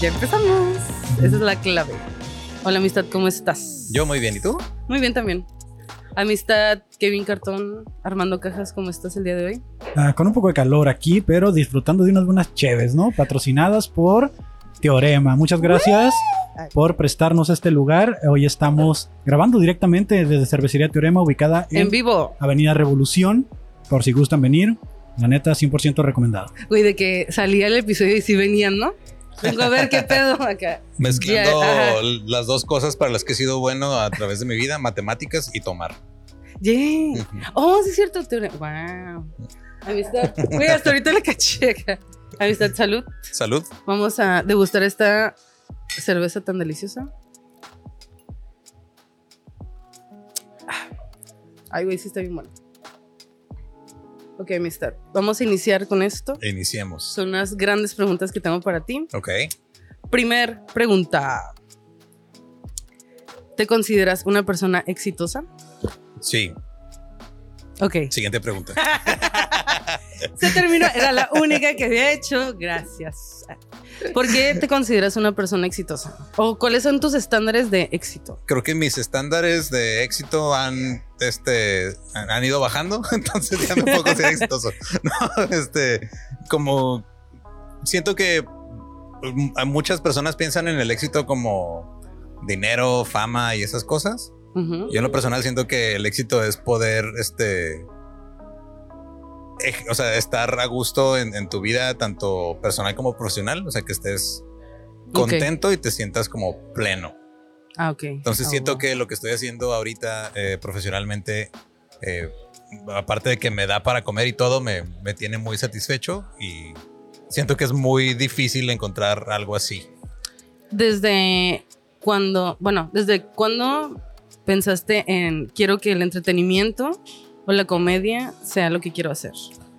ya empezamos. Esa es la clave. Hola, amistad, ¿cómo estás? Yo muy bien, ¿y tú? Muy bien también. Amistad, Kevin Cartón, Armando Cajas, ¿cómo estás el día de hoy? Ah, con un poco de calor aquí, pero disfrutando de unas buenas cheves, ¿no? Patrocinadas por Teorema. Muchas gracias por prestarnos este lugar. Hoy estamos grabando directamente desde Cervecería Teorema, ubicada en, En vivo. Avenida Revolución, por si gustan venir. La neta, 100% recomendado. Güey, de que salía el episodio y sí venían, ¿no? Vengo a ver qué pedo acá. Mezclando las dos cosas para las que he sido bueno a través de mi vida, matemáticas y tomar. Yeah. Oh, sí es cierto. Wow. Amistad. Güey, hasta ahorita la caché. Amistad, salud. Salud. Vamos a degustar esta cerveza tan deliciosa. Ay, güey, sí está bien bueno. Ok, amistad. Vamos a iniciar con esto. Iniciemos. Son unas grandes preguntas que tengo para ti. Ok. Primer pregunta. ¿Te consideras una persona exitosa? Sí. Ok. Siguiente pregunta. Se terminó. Era la única que había hecho. Gracias. ¿Por qué te consideras una persona exitosa? ¿O cuáles son tus estándares de éxito? Creo que mis estándares de éxito han, este, han ido bajando, entonces ya me puedo considerar exitoso. No, este, como siento que mm, muchas personas piensan en el éxito como dinero, fama y esas cosas. Yo en lo personal siento que el éxito es poder, este, o sea, estar a gusto en, en tu vida, tanto personal como profesional, o sea, que estés contento y te sientas como pleno. Ah, ok. Entonces Ah, siento wow. que lo que estoy haciendo ahorita eh, profesionalmente, eh, aparte de que me da para comer y todo, me, me tiene muy satisfecho y siento que es muy difícil encontrar algo así. Desde cuando, bueno, desde cuándo pensaste en quiero que el entretenimiento o la comedia sea lo que quiero hacer?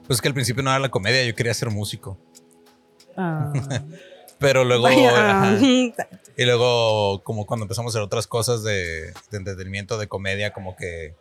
Pues que al principio no era la comedia, yo quería ser músico. Ah, Pero luego... vaya. ajá. Y luego, como cuando empezamos a hacer otras cosas de, de entretenimiento, de comedia, como que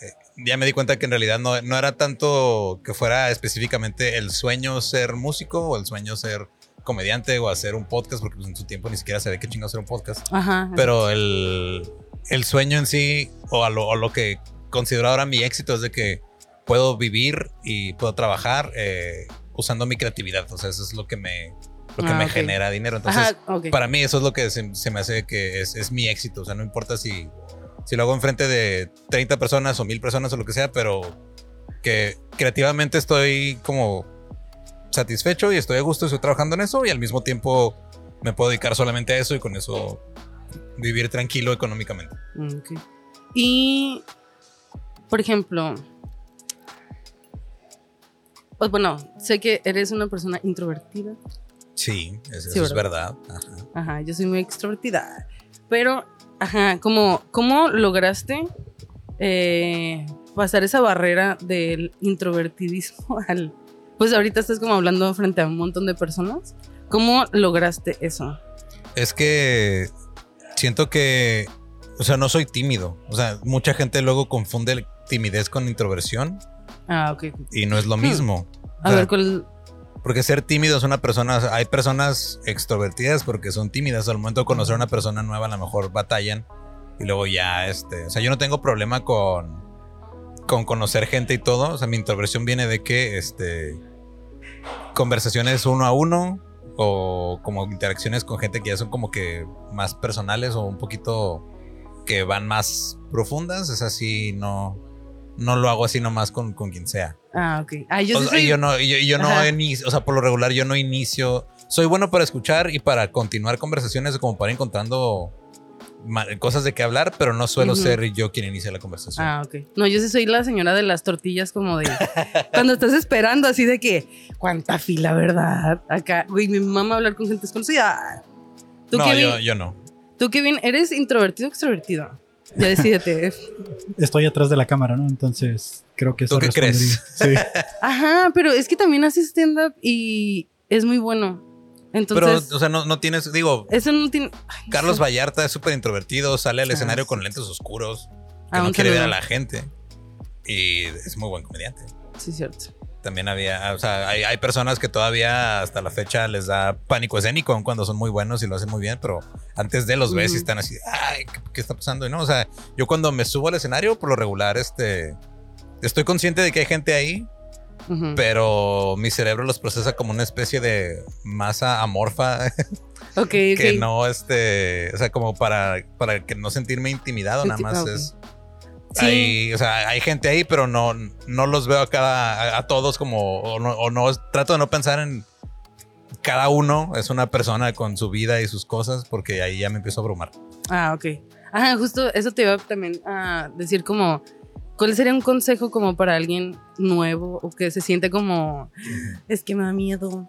eh, ya me di cuenta que en realidad no, no era tanto que fuera específicamente el sueño ser músico o el sueño ser comediante o hacer un podcast, porque pues, en su tiempo ni siquiera sabía qué chingo hacer un podcast. Ajá. Pero el, el sueño en sí, o, a lo, o lo que considero ahora mi éxito, es de que puedo vivir y puedo trabajar eh, usando mi creatividad. O sea, eso es lo que me, lo que Ah, me genera dinero. Entonces, Ajá, para mí eso es lo que se, se me hace que es, es mi éxito. O sea, no importa si, si lo hago enfrente de 30 personas o 1000 personas o lo que sea, pero que creativamente estoy como satisfecho y estoy a gusto, estoy trabajando en eso y al mismo tiempo me puedo dedicar solamente a eso y con eso vivir tranquilo económicamente. Mm. Y, por ejemplo, pues, bueno, sé que eres una persona introvertida. Sí, eso, Sí, eso es ¿verdad? Ajá. Ajá, yo soy muy extrovertida. Pero, ajá, ¿cómo, cómo lograste eh, pasar esa barrera del introvertidismo al... Pues ahorita estás como hablando frente a un montón de personas. ¿Cómo lograste eso? Es que siento que, o sea, no soy tímido. O sea, mucha gente luego confunde timidez con introversión Ah, ok. y no es lo mismo. A O sea, ver, ¿cuál...? Porque ser tímido es una persona, hay personas extrovertidas porque son tímidas. Al momento de conocer a una persona nueva, a lo mejor batallan y luego ya, este, o sea, yo no tengo problema con, con conocer gente y todo. O sea, mi introversión viene de que, este, conversaciones uno a uno o como interacciones con gente que ya son como que más personales o un poquito que van más profundas. Es así, no, no lo hago así nomás con, con quien sea. Ah, ok. Ah, yo O sí soy... yo no, yo, yo no inicio, o sea, por lo regular yo no inicio. Soy bueno para escuchar y para continuar conversaciones como para ir encontrando cosas de qué hablar, pero no suelo ser yo quien inicia la conversación. Ah, ok. No, yo sí soy la señora de las tortillas como de... cuando estás esperando así de que... ¿Cuánta fila, verdad? Acá, güey, mi mamá hablar con gente desconocida. ¿Tú, no, Kevin, yo, yo no. ¿Tú, Kevin, eres introvertido o extrovertido? Ya decídete. Estoy atrás de la cámara, ¿no? Entonces creo que eso ¿Tú qué respondería. Sí. Ajá, pero es que también hace stand-up y es muy bueno. Entonces, pero, o sea, no, no tienes, digo, eso no tiene... Ay, Carlos. Vallarta es súper introvertido, sale al Ah, escenario sí. con lentes oscuros, que Ah, no quiere ver a la gente. Y es muy buen comediante. Sí, cierto. También había, o sea, hay, hay personas que todavía hasta la fecha les da pánico escénico aun cuando son muy buenos y lo hacen muy bien, pero antes de los ves y están así, ay, ¿qué, qué está pasando? Y no, o sea, yo cuando me subo al escenario, por lo regular, este, estoy consciente de que hay gente ahí, pero mi cerebro los procesa como una especie de masa amorfa Ok, ok. que no, este, o sea, como para, para que no sentirme intimidado, nada más ah, es. Sí. Hay, o sea, hay gente ahí, pero no, no los veo a cada, a, a todos como, o no, o no, trato de no pensar en cada uno es una persona con su vida y sus cosas, porque ahí ya me empiezo a abrumar. Ah, ok. Ajá, justo eso te iba también a decir como, ¿cuál sería un consejo como para alguien nuevo o que se siente como, es que me da miedo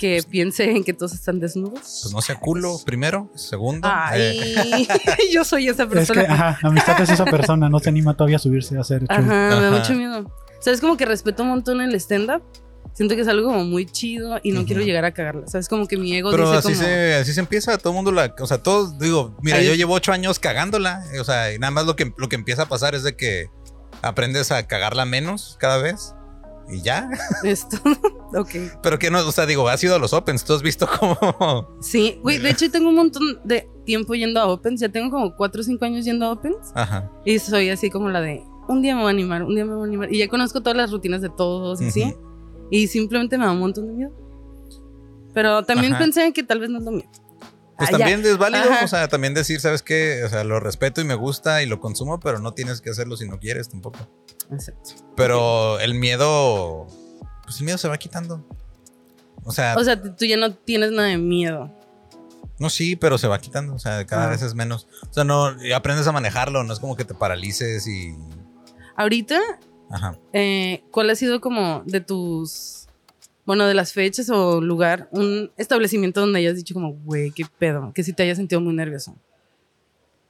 que piense en que todos están desnudos? Pues no sea culo, primero. Segundo. eh, Ay, yo soy esa Es que, persona. ajá, amistad es esa persona, no se anima todavía a subirse a hacer show. Ajá, me da mucho miedo. ¿Sabes? Como que respeto un montón el stand-up. Siento que es algo como muy chido y no Ujú. quiero llegar a cagarla. ¿Sabes? Como que mi ego Pero dice así como... se, así se empieza, todo el mundo la, o sea, todos, digo, mira, Ahí yo llevo ocho años cagándola, o sea, y nada más lo que, lo que empieza a pasar es de que aprendes a cagarla menos cada vez y ya, Esto. ok. pero que no, o sea, digo, has ido a los Opens, tú has visto cómo, Sí, güey, de hecho tengo un montón de tiempo yendo a Opens. Ya tengo como 4 o 5 años yendo a Opens. ajá, Y soy así como la de, un día me voy a animar, un día me voy a animar. Y ya conozco todas las rutinas de todos y así. Ujú. Y simplemente me da un montón de miedo. Pero también Ajá. pensé en que tal vez no es lo mío. Pues Ah, ya. también es válido, Ajá. o sea, también decir, ¿sabes qué? O sea, lo respeto y me gusta y lo consumo, pero no tienes que hacerlo si no quieres tampoco. Exacto. Pero el miedo, pues el miedo se va quitando. O sea, O sea, tú ya no tienes nada de miedo. no sí, pero se va quitando, o sea, cada Ah. vez es menos. O sea, no, aprendes a manejarlo, no es como que te paralices y... Ahorita, Ajá. eh, ¿cuál ha sido como de tus, bueno, de las fechas o lugar, un establecimiento donde hayas dicho como, güey, qué pedo, que sí te hayas sentido muy nervioso?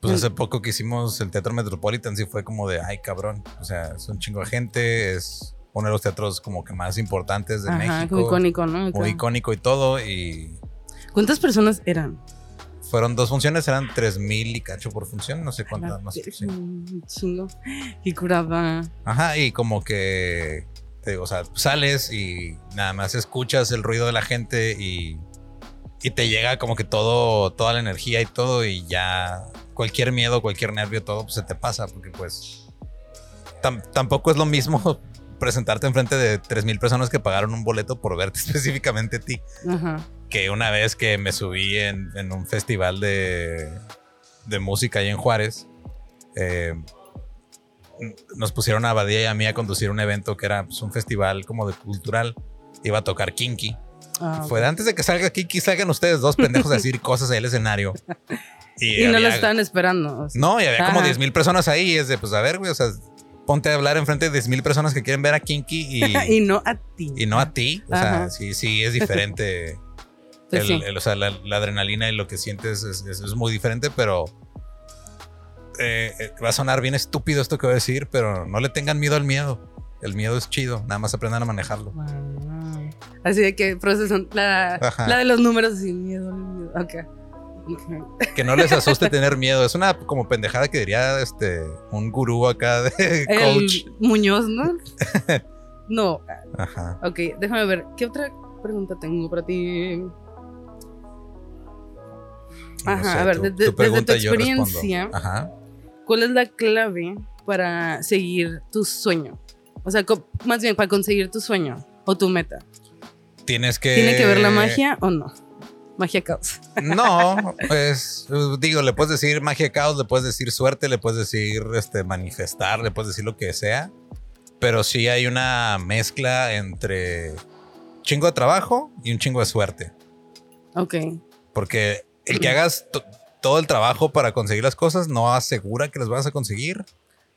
Pues Mm. hace poco que hicimos el Teatro Metropolitan, sí fue como de, ay, cabrón. O sea, es un chingo de gente, es uno de los teatros como que más importantes de Ajá, México. como icónico, ¿no? Muy icónico y todo. Y ¿Cuántas personas eran? fueron dos funciones, eran tres mil y cacho por función, no sé cuántas más. sí. chingo. Qué curada. Ajá, y como que, te digo, o sea, sales y nada más escuchas el ruido de la gente y, y te llega como que todo, toda la energía y todo y ya cualquier miedo, cualquier nervio, todo pues, se te pasa porque pues tam- tampoco es lo mismo presentarte enfrente de 3.000 personas que pagaron un boleto por verte específicamente a ti Ajá. que una vez que me subí en, en un festival de, de música ahí en Juárez, eh, nos pusieron a Badía y a mí a conducir un evento que era pues, un festival como de cultural. Iba a tocar Kinky. Ah, Fue antes de que salga Kinky, salgan ustedes dos pendejos a decir cosas ahí al escenario. Y no lo estaban esperando. o sea. No, y había como Ajá. 10 mil personas ahí. Y es de, pues a ver, güey, o sea, ponte a hablar enfrente de 10 mil personas que quieren ver a Kinky y, y no a ti. y no a ti. O sea, sí, sí, es diferente. Pues el- sí. el- o sea, la, la adrenalina y lo que sientes es, es- es muy diferente, pero eh, eh, va a sonar bien estúpido esto que voy a decir, pero no le tengan miedo al miedo. El miedo es chido, nada más aprendan a manejarlo. Así de que procesan la, la de los números así, miedo, miedo. Ok. Ok. Que no les asuste tener miedo. Es una como pendejada que diría este un gurú acá de coach. El Muñoz, ¿no? no. Ajá. Ok, déjame ver. ¿Qué otra pregunta tengo para ti? No Ajá, sé, a ver, tú- de- tú desde tu experiencia. Ajá. ¿Cuál es la clave para seguir tu sueño? O sea, más bien para conseguir tu sueño o tu meta. Tienes que. ¿Tiene que ver la magia o no? Magia caos. No, pues digo, le puedes decir magia caos, le puedes decir suerte, le puedes decir este manifestar, le puedes decir lo que sea, pero sí hay una mezcla entre chingo de trabajo y un chingo de suerte, Ok. porque el que hagas to- todo el trabajo para conseguir las cosas no asegura que las vas a conseguir.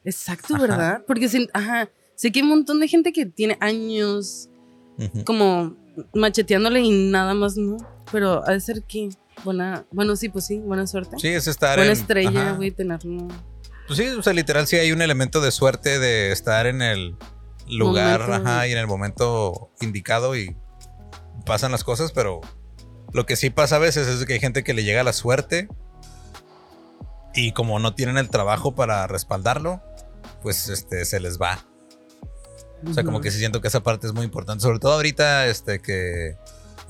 Exacto, Ajá. ¿verdad? Porque sí, ajá, sé que hay un montón de gente que tiene años como macheteándole y nada más no. Pero ha de ser que buena, bueno, sí, pues sí, buena suerte. Sí, es estar buena en estrella, güey, tenerlo. Pues sí, o sea, literal sí hay un elemento de suerte de estar en el lugar Momento. ajá, y en el momento indicado y pasan las cosas, pero lo que sí pasa a veces es que hay gente que le llega la suerte y como no tienen el trabajo para respaldarlo, pues este se les va. O sea, como que sí siento que esa parte es muy importante. Sobre todo ahorita, este, que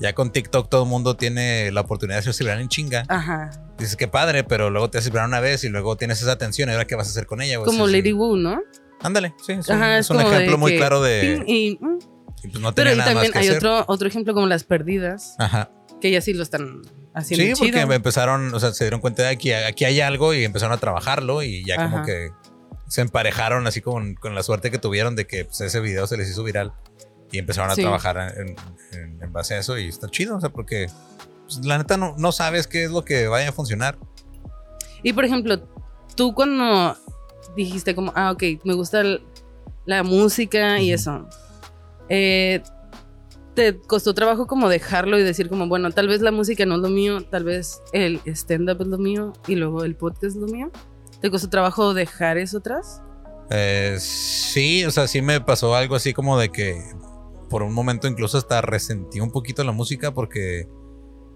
ya con TikTok todo el mundo tiene la oportunidad de hacerse viral en chinga. Ajá. Dices que padre, pero luego te haces viral una vez y luego tienes esa atención. ¿Y ahora qué vas a hacer con ella? Como. Lady Wu, ¿no? Ándale, sí, es un, Ajá, es un como de ejemplo muy que claro de. y, mm. y pues no Pero y también hay hacer. otro, otro ejemplo como las perdidas, Ajá. que ya sí lo están Sí, chido. porque empezaron, o sea, se dieron cuenta de aquí, aquí hay algo y empezaron a trabajarlo y ya como que se emparejaron así con, con la suerte que tuvieron de que pues, ese video se les hizo viral y empezaron a Sí. trabajar en, en- en base a eso y está chido, o sea, porque pues, la neta no, no sabes qué es lo que vaya a funcionar. Y por ejemplo, tú cuando dijiste como, ah, ok, me gusta el- la música y eso, eh, ¿te costó trabajo como dejarlo y decir como, bueno, tal vez la música no es lo mío, tal vez el stand-up es lo mío y luego el podcast es lo mío? ¿Te costó trabajo dejar eso atrás? Eh, sí, o sea, sí me pasó algo así como de que por un momento incluso hasta resentí un poquito la música porque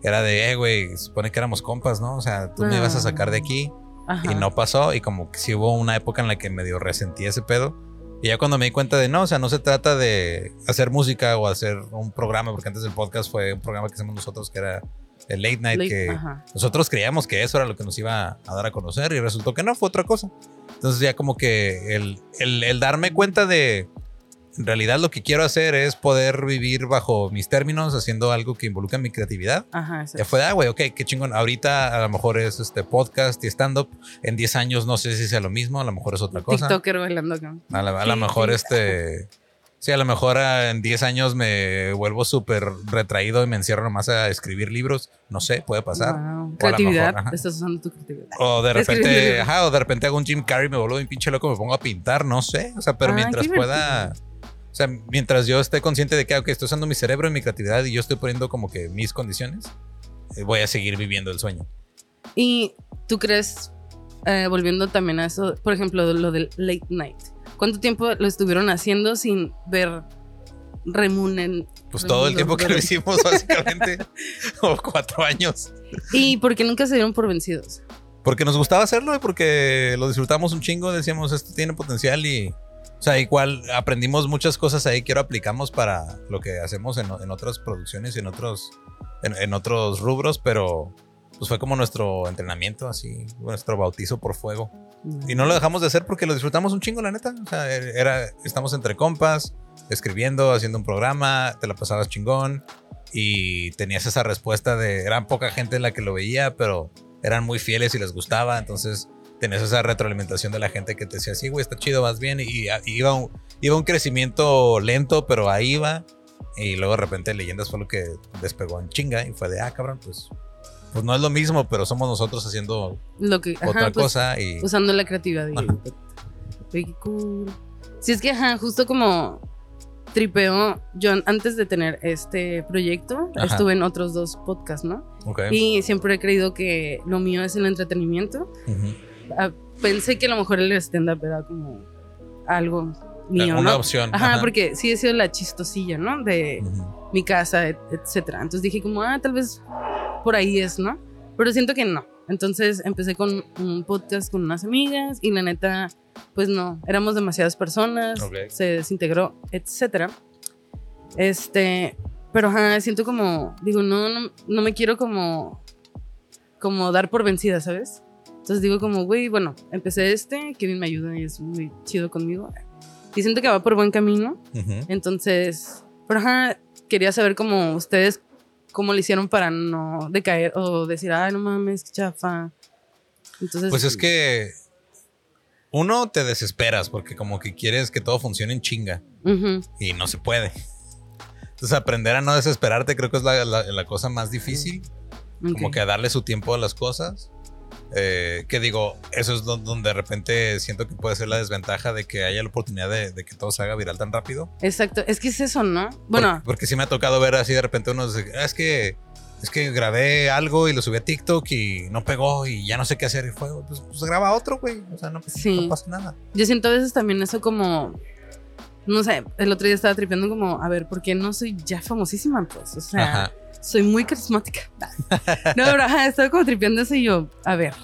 era de, eh, güey, supone que éramos compas, ¿no? O sea, tú me ibas a sacar de aquí. Ajá. y no pasó y como que sí hubo una época en la que medio resentí ese pedo y ya cuando me di cuenta de no, o sea, no se trata de hacer música o hacer un programa, porque antes el podcast fue un programa que hacemos nosotros que era el late night, Late- que ajá. nosotros creíamos que eso era lo que nos iba a dar a conocer y resultó que no, fue otra cosa. Entonces ya como que el, el, el darme cuenta de en realidad lo que quiero hacer es poder vivir bajo mis términos haciendo algo que involucre mi creatividad. Ajá. Ya fue, de, ah, güey, ok, qué chingón. Ahorita a lo mejor es este podcast y stand-up. En 10 años no sé si sea lo mismo, a lo mejor es otra cosa. TikToker bailando acá. A la- a lo mejor este... Sí, a lo mejor ah, en 10 años me vuelvo súper retraído y me encierro nomás a escribir libros. No sé, puede pasar. Wow. Creatividad. mejor. Estás usando tu creatividad. O de repente, ajá, o de repente hago un Jim Carrey, me vuelvo un pinche loco, me pongo a pintar, no sé. O sea, pero Ah, mientras pueda... O sea, mientras yo esté consciente de que, ok, estoy usando mi cerebro y mi creatividad y yo estoy poniendo como que mis condiciones, eh, voy a seguir viviendo el sueño. Y tú crees, eh, volviendo también a eso, por ejemplo, lo del late night, ¿cuánto tiempo lo estuvieron haciendo sin ver remunen? Pues todo el tiempo que lo hicimos, básicamente, como cuatro años. ¿Y por qué nunca se dieron por vencidos? Porque nos gustaba hacerlo y porque lo disfrutamos un chingo, decíamos, esto tiene potencial y, o sea, igual aprendimos muchas cosas ahí que ahora aplicamos para lo que hacemos en, en otras producciones y en otros, en, en otros rubros, pero pues fue como nuestro entrenamiento, así, nuestro bautizo por fuego. Y no lo dejamos de hacer porque lo disfrutamos un chingo, la neta. O sea, era, estamos entre compas, escribiendo, haciendo un programa, te la pasabas chingón y tenías esa respuesta de, eran poca gente la que lo veía, pero eran muy fieles y les gustaba, entonces tenías esa retroalimentación de la gente que te decía, sí, güey, está chido, vas bien, y, y iba, un, iba un crecimiento lento, pero ahí iba, y luego de repente Leyendas fue lo que despegó en chinga, y fue de, ah, cabrón, pues, pues no es lo mismo, pero somos nosotros haciendo Lo que, ajá, otra pues, cosa, y... Usando la creatividad. Oye, qué cool. Sí, es que, ajá, justo como tripeo, yo antes de tener este proyecto, Ajá. estuve en otros dos podcasts, ¿no? ok. Y siempre he creído que lo mío es el entretenimiento. Ah, pensé que a lo mejor el stand-up era como algo mío, Una ¿no? opción. Ajá, porque sí he sido la chistosilla, ¿no? De mi casa, et- etcétera. Entonces dije como, ah, tal vez por ahí es, ¿no? Pero siento que no. Entonces empecé con un podcast con unas amigas y la neta, pues no, éramos demasiadas personas, se desintegró, etcétera. Este, pero ajá, siento como, digo, no, no, no me quiero como, como dar por vencida, ¿sabes? Entonces digo como, güey, bueno, empecé este, Kevin me ayuda y es muy chido conmigo. Y siento que va por buen camino. Ujú. Entonces, pero ajá, quería saber cómo ustedes, cómo le hicieron para no decaer o decir, ay, no mames, qué chafa. Entonces, Pues es que uno te desesperas porque como que quieres que todo funcione en chinga ujú, y no se puede. Entonces aprender a no desesperarte creo que es la, la- la cosa más difícil, como ok. que a darle su tiempo a las cosas. Eh, que digo, eso es do- donde de repente siento que puede ser la desventaja de que haya la oportunidad de, de que todo se haga viral tan rápido. Exacto, es que es eso, ¿no? Bueno, Porque, porque sí me ha tocado ver así de repente unos, "Ah, es que es que grabé algo y lo subí a TikTok y no pegó y ya no sé qué hacer y fue, pues, pues graba otro, güey, o sea, no, Sí. no pasa nada. yo siento a veces también eso como, no sé, el otro día estaba tripeando como, a ver, ¿por qué no soy ya famosísima? Pues, o sea, Ajá. Soy muy carismática. No, pero ajá, estaba como tripeando eso y yo, a ver,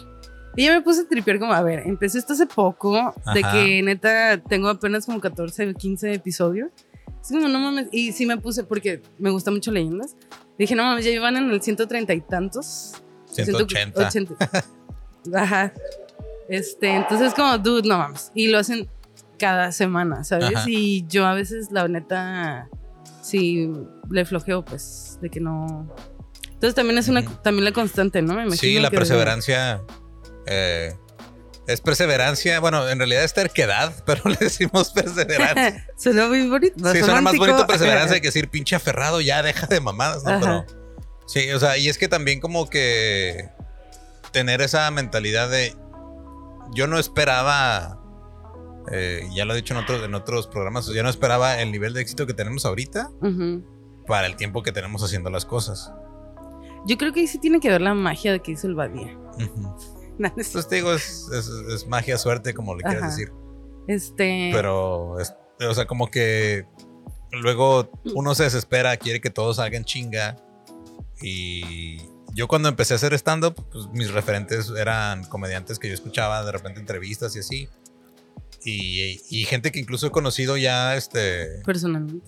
Y yo me puse a tripear como, a ver, empecé esto hace poco, de Ajá. que neta tengo apenas como 14, 15 episodios. Es como, no mames, y sí me puse, porque me gusta mucho leyendas. Dije, no mames, ya iban en el 130 y tantos. 180. 180. Ajá. Este, entonces como, dude, no mames. Y lo hacen cada semana, ¿sabes? Ajá. Y yo a veces, la neta, sí le flojeo, pues, de que no. Entonces también es una, también la constante, ¿no? Me imagino Sí, la perseverancia. eh, es perseverancia. Bueno, en realidad es terquedad, pero le decimos perseverancia. Suena muy bonito. Sí, suena más bonito perseverancia que decir pinche aferrado, ya deja de mamadas, ¿no? Ajá. Pero sí, o sea, y es que también como que tener esa mentalidad de yo no esperaba, eh, ya lo he dicho en otros, en otros programas, yo no esperaba el nivel de éxito que tenemos ahorita para el tiempo que tenemos haciendo las cosas. Yo creo que ahí sí tiene que ver la magia de que hizo el Badía. No, no Pues te digo, es, es- es magia, suerte, como le quieras Ajá. decir. Este. Pero, es- o sea, como que luego uno se desespera, quiere que todo salga en chinga. Y yo cuando empecé a hacer stand-up, pues mis referentes eran comediantes que yo escuchaba, de repente entrevistas y así. Y, y gente que incluso he conocido ya, este... Personalmente.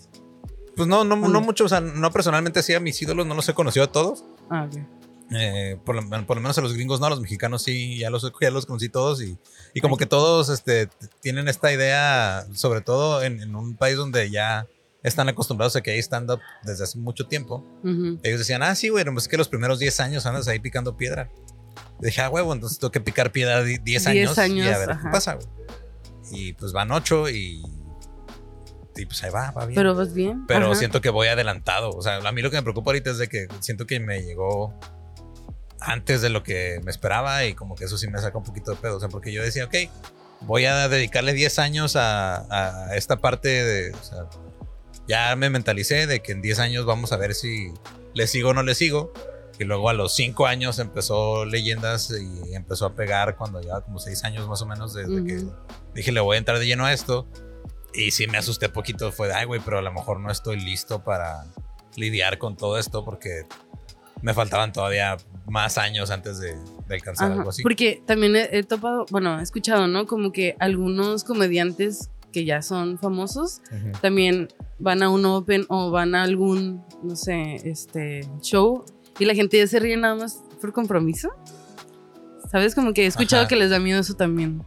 Pues no, no, no mucho, o sea, no personalmente así a mis ídolos, no los he conocido a todos. Ah, ok. Eh, por, lo, por lo menos a los gringos no, a los mexicanos sí, ya los, ya los conocí todos y, y como que todos este, tienen esta idea, sobre todo en, en un país donde ya están acostumbrados a que hay stand-up desde hace mucho tiempo. Ellos decían, ah, sí, güey, pues es que los primeros 10 años andas ahí picando piedra. Y dije, ah, huevo, entonces tengo que picar piedra di- 10 años, 10 años, y a ver ajá. qué pasa, güey. Y pues van 8 y, y pues ahí va, va bien. Pero vas bien. Pero Ajá. siento que voy adelantado. O sea, a mí lo que me preocupa ahorita es de que siento que me llegó antes de lo que me esperaba y como que eso sí me saca un poquito de pedo. O sea, porque yo decía, ok, voy a dedicarle 10 años a, a esta parte de... O sea, ya me mentalicé de que en 10 años vamos a ver si le sigo o no le sigo. Y luego a los 5 años empezó Leyendas y empezó a pegar cuando llevaba como 6 años más o menos desde que Ujú. dije, le voy a entrar de lleno a esto. Y sí me asusté poquito. Fue de, ay, güey, pero a lo mejor no estoy listo para lidiar con todo esto porque me faltaban todavía más años antes de, de alcanzar Ajá, algo así. Porque también he, he topado, bueno, he escuchado, ¿no? Como que algunos comediantes que ya son famosos Ujú. también van a un open o van a algún, no sé, este show y la gente ya se ríe nada más por compromiso. ¿Sabes? Como que he escuchado Ajá. que les da miedo eso también.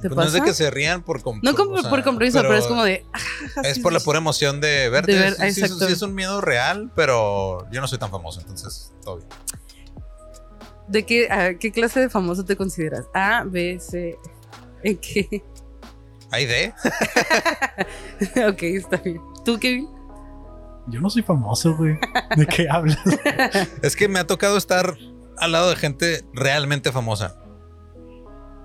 ¿Te Pues no es de que se rían por com- No como o sea, por compromiso, pero, es como de. ah, Es sí, por la pura emoción de verte. De ver- Sí, exacto. sí es un miedo real, pero yo no soy tan famoso, entonces todo bien. ¿De qué, a qué clase de famoso te consideras? A, B, C. ¿En qué? ¿Hay de? ok, está bien. ¿Tú, Kevin? Yo no soy famoso, güey. ¿De qué hablas? Es que me ha tocado estar al lado de gente realmente famosa.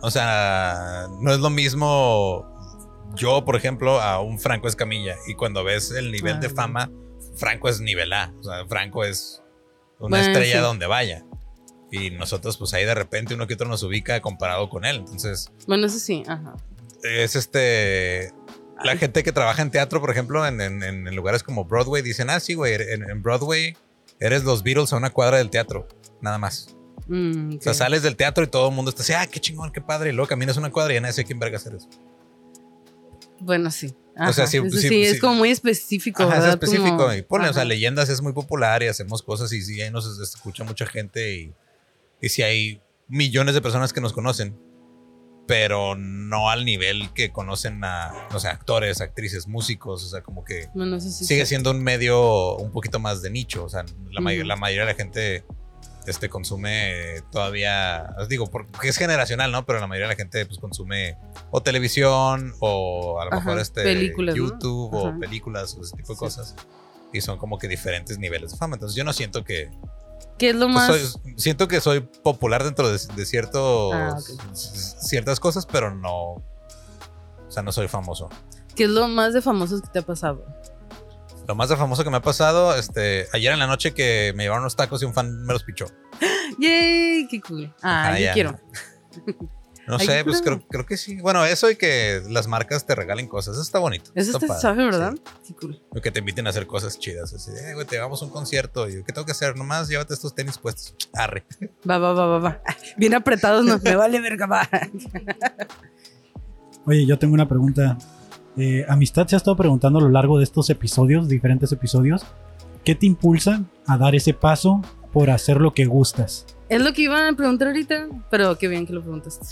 O sea, no es lo mismo yo, por ejemplo, a un Franco Escamilla. Y cuando ves el nivel de fama, Franco es nivel A. O sea, Franco es una Bueno, estrella sí. donde vaya. Y nosotros, pues ahí de repente uno que otro nos ubica comparado con él. Entonces, Bueno, eso sí, ajá. es este. La gente que trabaja en teatro, por ejemplo, en, en- en lugares como Broadway, dicen, ah, sí, güey, en, en Broadway eres los Beatles a una cuadra del teatro, nada más. Mm, O sea, sales del teatro y todo el mundo está así, ah, qué chingón, qué padre. Y luego caminas una cuadra y ya nadie sabe quién verga eres. Bueno, sí. O sea, sí, Eso sí, sí, es como muy específico. Ajá, es específico. Como- y ponle, o sea, leyendas es muy popular y hacemos cosas y sí, ahí nos es- escucha mucha gente y, y sí hay millones de personas que nos conocen, pero no al nivel que conocen a, o sea, actores, actrices, músicos, o sea, como que Bueno, eso sí. sigue sí. siendo un medio un poquito más de nicho. O sea, la, may- Ujú. la mayoría de la gente este, consume todavía, os digo, porque es generacional, ¿no? Pero la mayoría de la gente pues consume o televisión o a lo Ajá, mejor este películas, ¿no? YouTube o películas o ese tipo de cosas. Y son como que diferentes niveles de fama. Entonces yo no siento que... ¿Qué es lo pues, más? soy- siento que soy popular dentro de, de ciertos, Ah, ciertas cosas, pero no... O sea, no soy famoso. ¿Qué es lo más de famosos que te ha pasado? Lo más de famoso que me ha pasado, este, ayer en la noche que me llevaron unos tacos y un fan me los pichó. ¡Yay! ¡Qué cool! Ah, yo ya. quiero. No Ay, sé, pues creo, creo que sí. Bueno, eso y que las marcas te regalen cosas. Eso está bonito. Eso está padre, suave, ¿verdad? sí. Sí, cool. O que te inviten a hacer cosas chidas. Así, eh, güey, te vamos a un concierto. Y yo, ¿qué tengo que hacer? Nomás llévate estos tenis puestos. Arre. Va, va, va, va, va. Bien apretados, no. Me vale verga, va. Oye, yo tengo una pregunta. Eh, Amistad se ha estado preguntando a lo largo de estos episodios, diferentes episodios, ¿qué te impulsa a dar ese paso por hacer lo que gustas? Es lo que iba a preguntar ahorita, pero qué bien que lo preguntaste.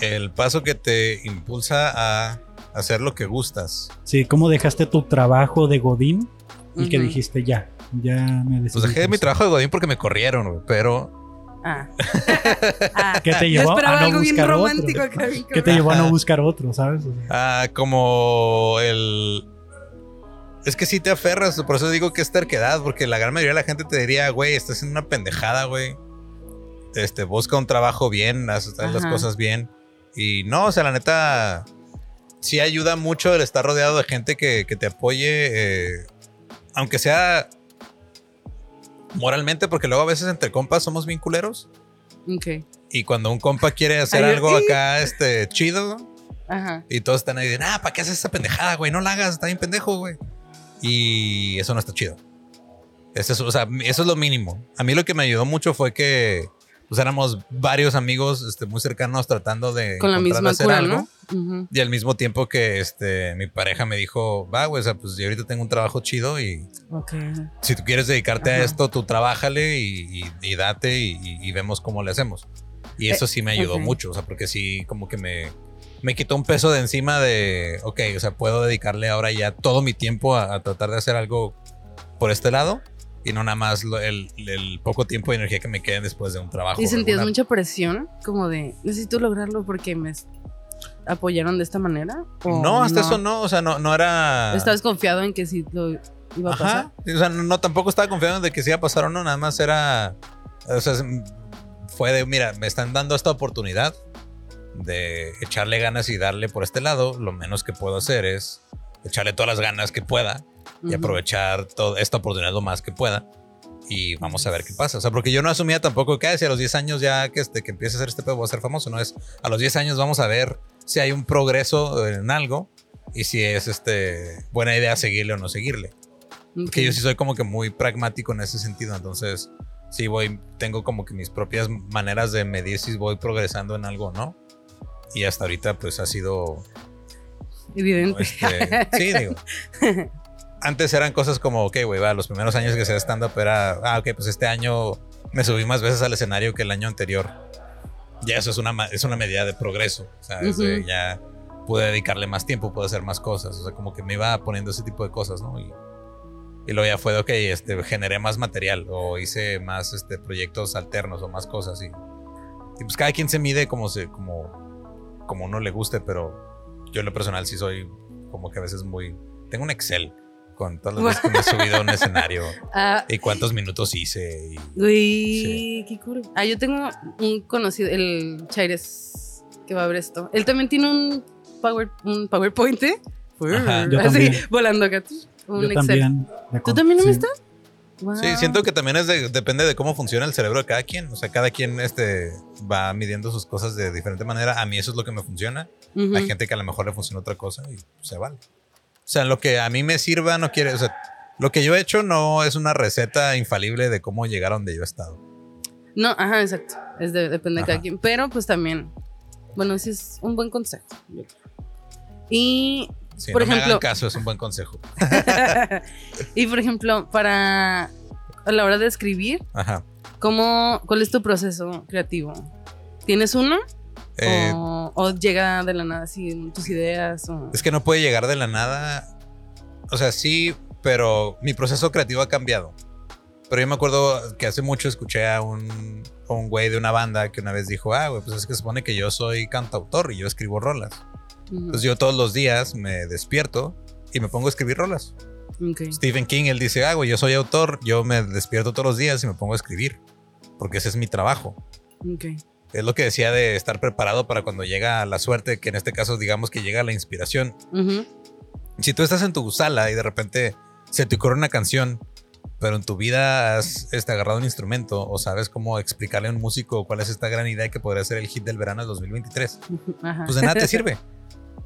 El paso que te impulsa a hacer lo que gustas. Sí, ¿cómo dejaste tu trabajo de Godín y que dijiste ya, ya me decidí? Pues dejé mi esto"? trabajo de Godín porque me corrieron, güey. Pero Ah. ah. ¿Qué te llevó esperaba a no algo bien buscar romántico otro? acá. bien ¿Qué te llevó a no buscar otro, sabes? O sea, ah, como el. Es que sí te aferras, por eso digo que es terquedad, porque la gran mayoría de la gente te diría, güey, estás haciendo una pendejada, güey. Este, busca un trabajo bien, haz, haz las cosas bien. Y no, o sea, la neta, sí ayuda mucho el estar rodeado de gente que, que te apoye, eh, aunque sea moralmente, porque luego a veces entre compas somos bien culeros. Ok. Y cuando un compa quiere hacer Ay, algo acá, este, chido, Ajá. y todos están ahí de, ah, ¿para qué haces esa pendejada, güey? No la hagas, está bien pendejo, güey. Y eso no está chido. Eso es, o sea, eso es lo mínimo. A mí lo que me ayudó mucho fue que pues, éramos varios amigos este, muy cercanos tratando de Con la misma hacer cura, algo. ¿no? Ujú. Y al mismo tiempo que este, mi pareja me dijo, va, güey, o sea, pues yo ahorita tengo un trabajo chido y Ok. si tú quieres dedicarte a Ajá. esto, tú trabájale y, y- y date y, y- vemos cómo le hacemos. Y eso Eh, sí me ayudó ok. mucho, o sea, porque sí, como que me, me quitó un peso de encima de, ok, o sea, puedo dedicarle ahora ya todo mi tiempo a, a tratar de hacer algo por este lado y no nada más lo- el, el poco tiempo y energía que me queden después de un trabajo. ¿Y sentías regular. mucha presión? Como de, necesito lograrlo porque me apoyaron de esta manera. ¿O No, hasta eso no, o sea, no, no era... ¿Estabas confiado en que sí lo iba a pasar? Ajá. O sea, no, no, tampoco estaba confiado de que se iba a pasar o no, nada más era. O sea, fue de, mira, me están dando esta oportunidad de echarle ganas y darle por este lado. Lo menos que puedo hacer es echarle todas las ganas que pueda y aprovechar toda esta oportunidad lo más que pueda. Y vamos a ver qué pasa. O sea, porque yo no asumía tampoco que "Ay, si a los 10 años ya que, este, que empiece a hacer este pedo voy a ser famoso. No es a los 10 años vamos a ver si hay un progreso en algo y si es este buena idea seguirle o no seguirle. Ok. Que yo sí soy como que muy pragmático en ese sentido. Entonces, sí voy, tengo como que mis propias maneras de medir si voy progresando en algo o no. Y hasta ahorita, pues ha sido. Evidente. este, sí, digo. Antes eran cosas como, ok, güey, va, los primeros años que hacía stand-up era, ah, ok, pues este año me subí más veces al escenario que el año anterior. Ya eso es una, es una medida de progreso. O sea, es de Ujú. ya pude dedicarle más tiempo, pude hacer más cosas. O sea, como que me iba poniendo ese tipo de cosas, ¿no? Y, y luego ya fue de, ok, este, generé más material o hice más este, proyectos alternos o más cosas. Y, y pues cada quien se mide como, se, como, como uno le guste, pero yo en lo personal sí soy como que a veces muy... Tengo un Excel con todas las veces que me he subido a un escenario Ah, y cuántos minutos hice. Y, Uy, qué cool. Ah, yo tengo un conocido, el Chaires, que va a ver esto. Él también tiene un, power, un PowerPoint, ¿eh? Ajá. Yo Así, también. volando acá. Un yo Excel. también. ¿Tú también sí. lo viste? Wow. Sí, siento que también es de- depende de cómo funciona el cerebro de cada quien. O sea, cada quien este, va midiendo sus cosas de diferente manera. A mí eso es lo que me funciona. Hay gente que a lo mejor le funciona otra cosa y se vale. O sea, lo que a mí me sirva no quiere. O sea, lo que yo he hecho no es una receta infalible de cómo llegar a donde yo he estado. No, ajá, exacto. Es de- depende de cada quien. Pero pues también, bueno, sí es un buen consejo. Y, por no me ejemplo, hagan caso, es un buen consejo. y por ejemplo, para a la hora de escribir, Ajá. ¿cómo, ¿cuál es tu proceso creativo? ¿Tienes uno? Eh, o, o llega de la nada así tus ideas? O... Es que no puede llegar de la nada. O sea, sí, pero mi proceso creativo ha cambiado. Pero yo me acuerdo que hace mucho escuché a un, a un güey de una banda que una vez dijo, ah, güey, pues es que se supone que yo soy cantautor y yo escribo rolas. Ujú. Entonces yo todos los días me despierto y me pongo a escribir rolas. Ok. Stephen King, él dice, ah, güey, yo soy autor, yo me despierto todos los días y me pongo a escribir. Porque ese es mi trabajo. ok. Es lo que decía de estar preparado para cuando llega la suerte, que en este caso digamos que llega la inspiración si tú estás en tu sala y de repente se te ocurre una canción pero en tu vida has este, agarrado un instrumento o sabes cómo explicarle a un músico cuál es esta gran idea que podría ser el hit del verano de 2023. Ajá. Pues de nada te sirve.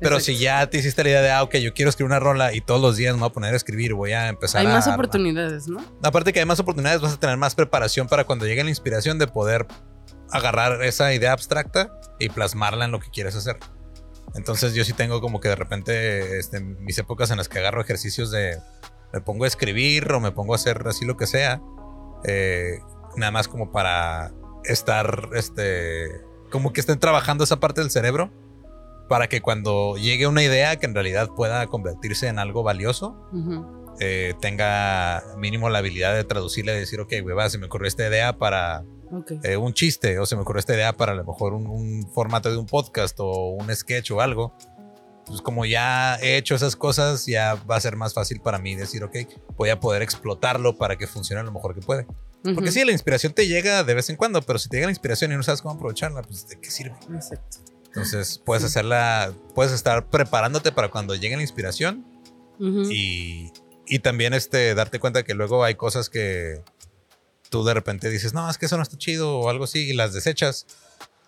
Pero Exacto. si ya te hiciste la idea de, ah, ok, yo quiero escribir una rola y todos los días me voy a poner a escribir, voy a empezar Hay a... más armar. oportunidades, ¿no? Aparte que hay más oportunidades, vas a tener más preparación para cuando llegue la inspiración de poder agarrar esa idea abstracta y plasmarla en lo que quieres hacer. Entonces yo sí tengo como que de repente este, mis épocas en las que agarro ejercicios de me pongo a escribir o me pongo a hacer así lo que sea, eh, nada más como para estar, este, como que estén trabajando esa parte del cerebro para que cuando llegue una idea que en realidad pueda convertirse en algo valioso, eh, tenga mínimo la habilidad de traducirle y decir, ok, güey, va, se me ocurrió esta idea para Eh, un chiste o se me ocurrió esta idea para a lo mejor un, un formato de un podcast o un sketch o algo. Pues como ya he hecho esas cosas, ya va a ser más fácil para mí decir, ok, voy a poder explotarlo para que funcione lo mejor que puede. Porque sí, la inspiración te llega de vez en cuando, pero si te llega la inspiración y no sabes cómo aprovecharla, pues ¿de qué sirve? Exacto. Entonces puedes hacerla, puedes estar preparándote para cuando llegue la inspiración y, y también este, darte cuenta que luego hay cosas que tú de repente dices, no, es que eso no está chido o algo así y las desechas.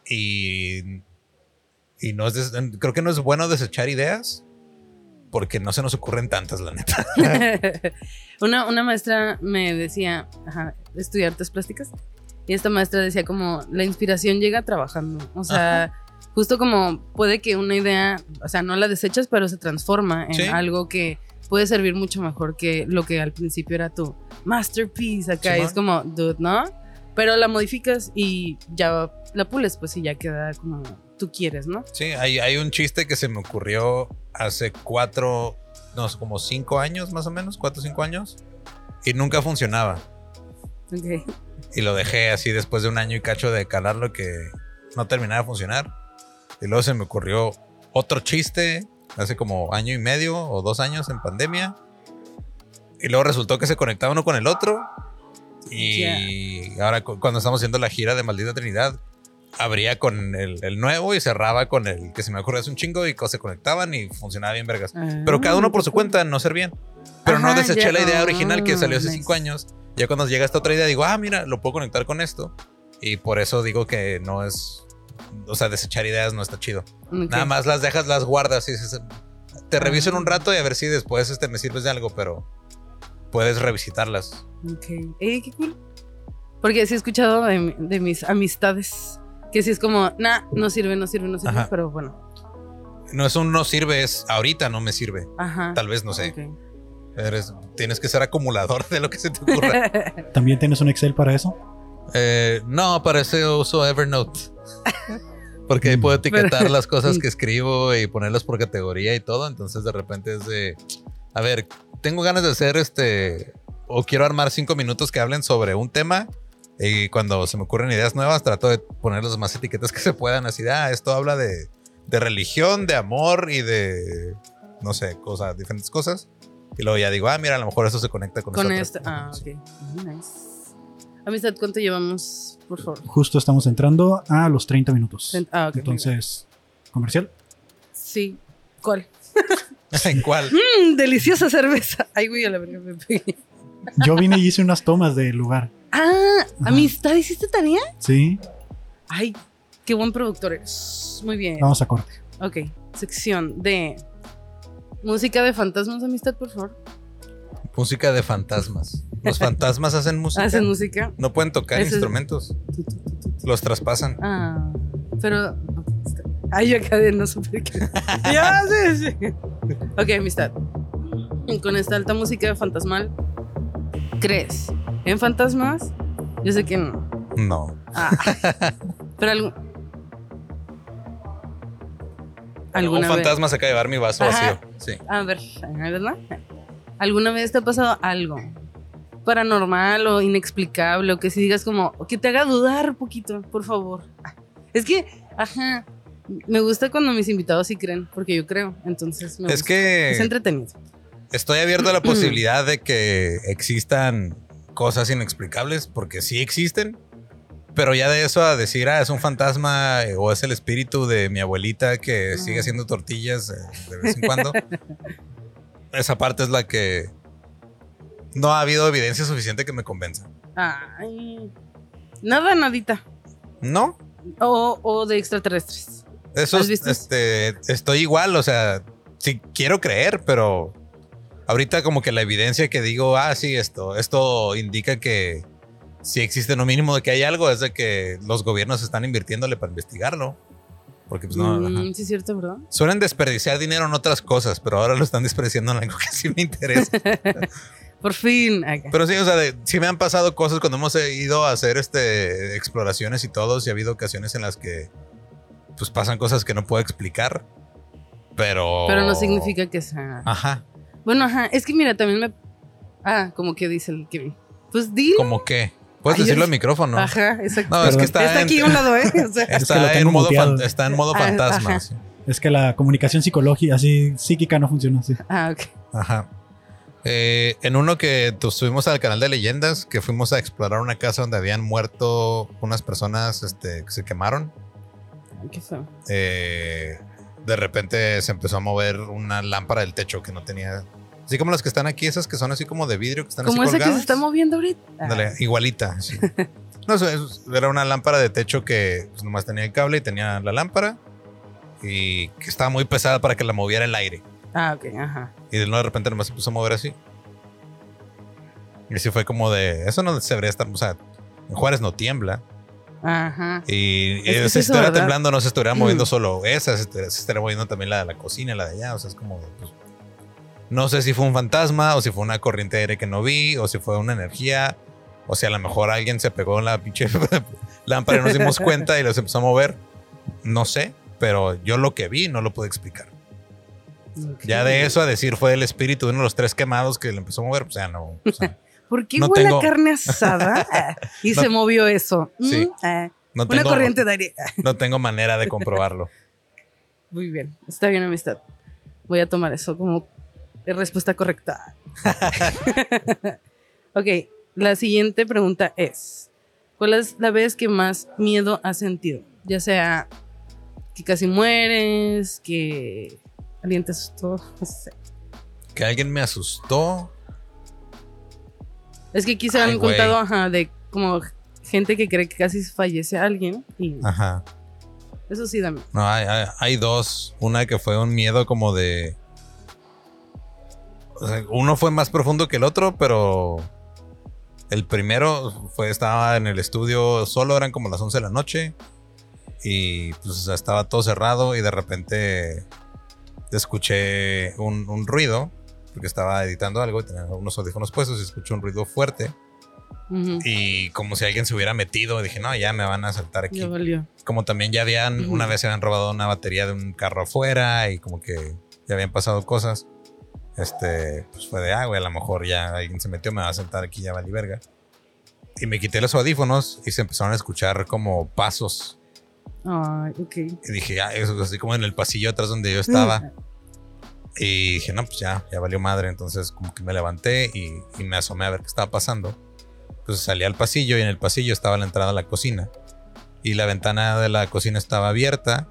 Y, y no es creo que no es bueno desechar ideas porque no se nos ocurren tantas, la neta. una, una maestra me decía, ajá, estudié artes plásticas, y esta maestra decía como, la inspiración llega trabajando. O sea, justo como puede que una idea, o sea, no la desechas, pero se transforma en Sí. algo que puede servir mucho mejor que lo que al principio era tu masterpiece acá. y es como, dude, ¿no? Pero la modificas y ya la pules, pues y ya queda como tú quieres, ¿no? Sí, hay, hay un chiste que se me ocurrió hace cuatro, no, como cinco años más o menos, cuatro o cinco años, y nunca funcionaba. Ok. Y lo dejé así después de un año y cacho de calarlo que no terminaba de funcionar. Y luego se me ocurrió otro chiste hace como año y medio o dos años en pandemia. Y luego resultó que se conectaba uno con el otro. Y ahora cu- cuando estamos haciendo la gira de Maldita Trinidad, abría con el, el nuevo y cerraba con el que se me ocurrió hace un chingo y se conectaban y funcionaba bien vergas. Pero cada uno por su cuenta no servían. Pero no Ah. Deseché ya. la idea original que salió hace Ah, cinco nice. años. Ya cuando llega esta otra idea digo, ah, mira, lo puedo conectar con esto. Y por eso digo que no es, o sea, desechar ideas no está chido. Ok. Nada más las dejas, las guardas y dices, te reviso en un Ah. rato y a ver si después este, me sirves de algo, pero puedes revisitarlas. Ok. Eh, qué cool. Porque sí he escuchado de, mi- de mis amistades que sí es como, nah, no sirve, no sirve, no sirve, Ajá. pero bueno. No es un no sirve, es ahorita no me sirve. Ajá. Tal vez, no sé. Ok. Eres, tienes que ser acumulador de lo que se te ocurra. ¿También tienes un Excel para eso? Eh, no, para eso uso Evernote. Porque ahí puedo etiquetar las cosas que escribo y ponerlas por categoría y todo. Entonces de repente es de, a ver, tengo ganas de hacer este, o quiero armar cinco minutos que hablen sobre un tema. Y cuando se me ocurren ideas nuevas, trato de poner las más etiquetas que se puedan. Así de, ah, esto habla de, de religión, de amor y de, no sé, cosas, diferentes cosas. Y luego ya digo, ah, mira, a lo mejor eso se conecta con, Con esto. Ah, ok. Muy nice. Amistad, ¿cuánto llevamos, por favor? Justo estamos entrando a los 30 minutos. Ah, ok. Entonces, comercial. Sí. ¿Cuál? ¿En cuál? Mmm, deliciosa cerveza. Ay, güey, a la verga me pegué. Yo vine y hice unas tomas del lugar. Ah, Ajá. amistad, ¿hiciste tarea? Sí, Ay, qué buen productor eres. Muy bien. vamos a corte. Ok, sección de música de fantasmas, amistad, por favor. Música de fantasmas. Los fantasmas hacen música. Hacen música. No pueden tocar es- instrumentos. Los traspasan. Ah, pero. Ay, yo acá de no supe qué. ya, sí, sí. Ok, amistad. Con esta alta música fantasmal, ¿crees en fantasmas? Yo sé que no. No. Ah, pero algo. Un ¿Alguna vez? fantasma se acaba de llevar mi vaso Ajá. vacío. Sí. A ver, ¿verdad? ¿Alguna vez te ha pasado algo paranormal o inexplicable o que si digas como que te haga dudar un poquito, por favor? Es que, ajá, me gusta cuando mis invitados sí creen, porque yo creo, entonces me Es gusta. que es entretenido. estoy abierto a la posibilidad de que existan cosas inexplicables, porque sí existen. Pero ya de eso a decir, ah, es un fantasma eh, o es el espíritu de mi abuelita que sigue haciendo tortillas eh, de vez en cuando. Esa parte es la que no ha habido evidencia suficiente que me convenza. Ay. Nada, nadita. No, O, o de extraterrestres. eso ¿Has es- visto? este, estoy igual, o sea, sí quiero creer, pero ahorita como que la evidencia que digo, ah, sí, esto, esto indica que si existe lo mínimo de que hay algo, es de que los gobiernos están invirtiéndole para investigarlo. Porque pues no, Mm, sí, es cierto, ¿verdad? Suelen desperdiciar dinero en otras cosas, pero ahora lo están desperdiciando en algo que sí me interesa. Por fin. Acá. Pero sí, o sea, de- sí me han pasado cosas cuando hemos ido a hacer este exploraciones y todo, y ha habido ocasiones en las que pues pasan cosas que no puedo explicar. Pero. Pero no significa que sea. Ajá. Bueno, ajá. Es que mira, también me. Ah, como que dice el Kevin. Pues dilo. ¿Cómo qué? Puedes Ay, decirlo es- al micrófono. Ajá, exacto. No, es que está, Está en, aquí a un lado, ¿eh? O sea, Es que lo está, en modo muteado. fan- está en modo Ah, fantasma. ajá. sí. Es que la comunicación psicológica, así psíquica no funciona así. ah, ok. Ajá. Eh, en uno que subimos al canal de leyendas, que fuimos a explorar una casa donde habían muerto unas personas este, que se quemaron. Ay, Qué feo. eh, de repente se empezó a mover una lámpara del techo que no tenía. Así como las que están aquí, esas que son así como de vidrio, que están Como así esa que se está moviendo ahorita. Ah, Ándale, igualita. sí. No, eso- eso era una lámpara de techo que pues, nomás tenía el cable y tenía la lámpara. Y que estaba muy pesada para que la moviera el aire. Ah, ok, ajá. Y de de repente nomás se puso a mover así. Y así fue como de. Eso no se debería estar. O sea, en Juárez no tiembla. Ajá. Y eh, es si estuviera temblando, no se estuviera Mm. moviendo solo esa, se estaría moviendo también la de la cocina y la de allá. O sea, es como. pues, no sé si fue un fantasma, o si fue una corriente de aire que no vi, o si fue una energía, o si a lo mejor alguien se pegó en la pinche lámpara y nos dimos cuenta y los empezó a mover. No sé, pero yo lo que vi no lo pude explicar. Ya de eso a decir fue el espíritu de uno de los tres quemados que le empezó a mover, pues ya no. o sea, ¿Por qué no huele tengo- a carne asada? Ah, y No- se movió eso. Mm, Sí. ah, no, una tengo, corriente de aire. No tengo manera de comprobarlo. Muy bien. Está bien, amistad. Voy a tomar eso como respuesta correcta. ok. La siguiente pregunta es: ¿Cuál es la vez que más miedo has sentido? Ya sea que casi mueres, que alguien te asustó, no sé. Que alguien me asustó. Es que aquí se han contado ajá, de como gente que cree que casi fallece alguien. Y Ajá. eso sí da miedo. No, hay, hay- hay dos. Una que fue un miedo como de. O sea, uno fue más profundo que el otro, pero. El primero fue, estaba en el estudio solo, eran como las 11 de la noche. Y pues estaba todo cerrado y de repente escuché un, un ruido, porque estaba editando algo y tenía unos audífonos puestos y escuché un ruido fuerte. Y como si alguien se hubiera metido, dije, no, ya me van a saltar aquí como también ya habían, una vez se habían robado una batería de un carro afuera y como que ya habían pasado cosas. Este, pues fue de, ah, güey, a lo mejor ya alguien se metió, me va a sentar aquí, ya valí verga. Y me quité los audífonos y se empezaron a escuchar como pasos. Ay, ok. Y dije, ah, eso así como en el pasillo atrás donde yo estaba. Y dije, no, pues ya, ya valió madre. Entonces como que me levanté y, y me asomé a ver qué estaba pasando. Pues salí al pasillo y en el pasillo estaba la entrada a la cocina. Y la ventana de la cocina estaba abierta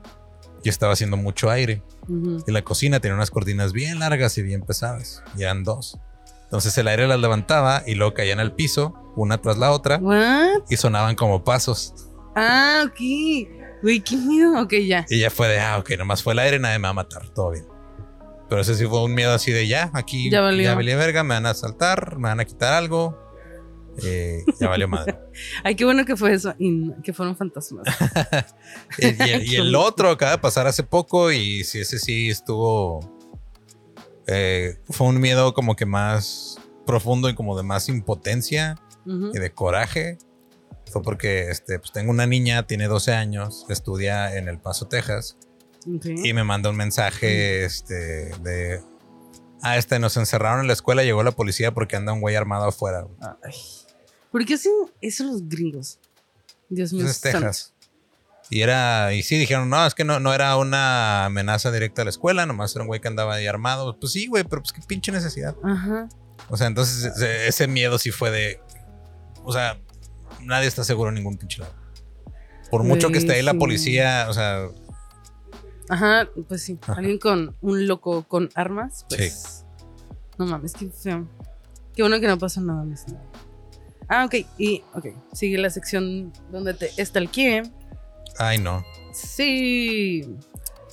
y estaba haciendo mucho aire. Ujú. Y la cocina tenía unas cortinas bien largas y bien pesadas. Y eran dos. Entonces el aire las levantaba y luego caían al piso, una tras la otra, What? y sonaban como pasos. Ah, ok. Güey, qué miedo. Ok, ya. Y ya fue de, ah, ok, nomás fue el aire, nadie me va a matar, todo bien. Pero ese sí fue un miedo así de ya, aquí Ya ya valió. valí verga, me van a asaltar, me van a quitar algo. Eh, ya valió madre. Ay, qué bueno que fue eso. Y que fueron fantasmas. y, el, y el otro acaba de pasar hace poco y sí, ese sí estuvo... eh, fue un miedo como que más profundo y como de más impotencia y de coraje. Fue porque este, pues tengo una niña, tiene 12 años, estudia en El Paso, Texas. Y me manda un mensaje este de ah este nos encerraron en la escuela llegó la policía porque anda un güey armado afuera Ay. ¿Por qué hacen eso los gringos? Dios mío. Entonces, santo. Texas y era y sí dijeron no es que no, no era una amenaza directa a la escuela nomás era un güey que andaba ahí armado pues sí güey pero pues qué pinche necesidad Ajá. o sea entonces ese, ese miedo sí fue de o sea nadie está seguro en ningún pinche lado por mucho que esté ahí la Sí. policía o sea Ajá, pues sí. Ajá. Alguien con un loco con armas, pues. No mames, qué feo. Qué bueno que no pasa nada. mister. Ah, ok. Y, ok. Sigue la sección donde te estalqué. Ay, no. Sí.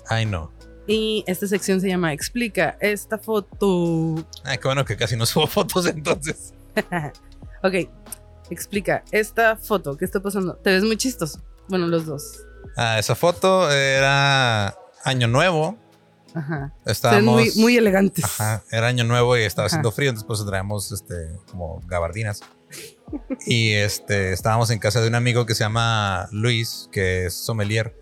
Ay, no. Y esta sección se llama Explica esta foto. Ay, qué bueno que casi no subo fotos entonces. ok. Explica esta foto. ¿Qué está pasando? Te ves muy chistoso. Bueno, los dos. Ah, esa foto era año nuevo. Ajá. Estábamos. muy, muy elegantes. Ajá, era año nuevo y estaba Ajá. haciendo frío, entonces pues traíamos este como gabardinas. y este estábamos en casa de un amigo que se llama Luis, que es sommelier.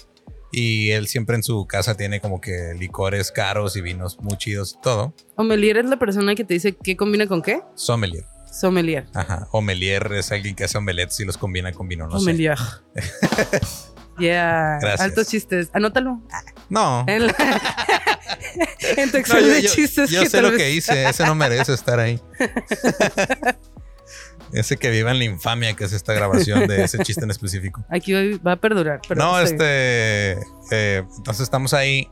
Y él siempre en su casa tiene como que licores caros y vinos muy chidos y todo. Omelier es la persona que te dice qué combina con qué. Sommelier. Sommelier. Ajá. Omelier es alguien que hace omelettes y los combina con vino, no sé. Omelier. yeah. Gracias. Altos chistes. Anótalo. No. En, la- en tu No, Excel yo, de chistes. yo sé lo vez- que hice, ese no merece estar ahí. Ese que viva en la infamia que es esta grabación de ese chiste en específico. Aquí va- a perdurar. Pero no, este. eh, entonces estamos ahí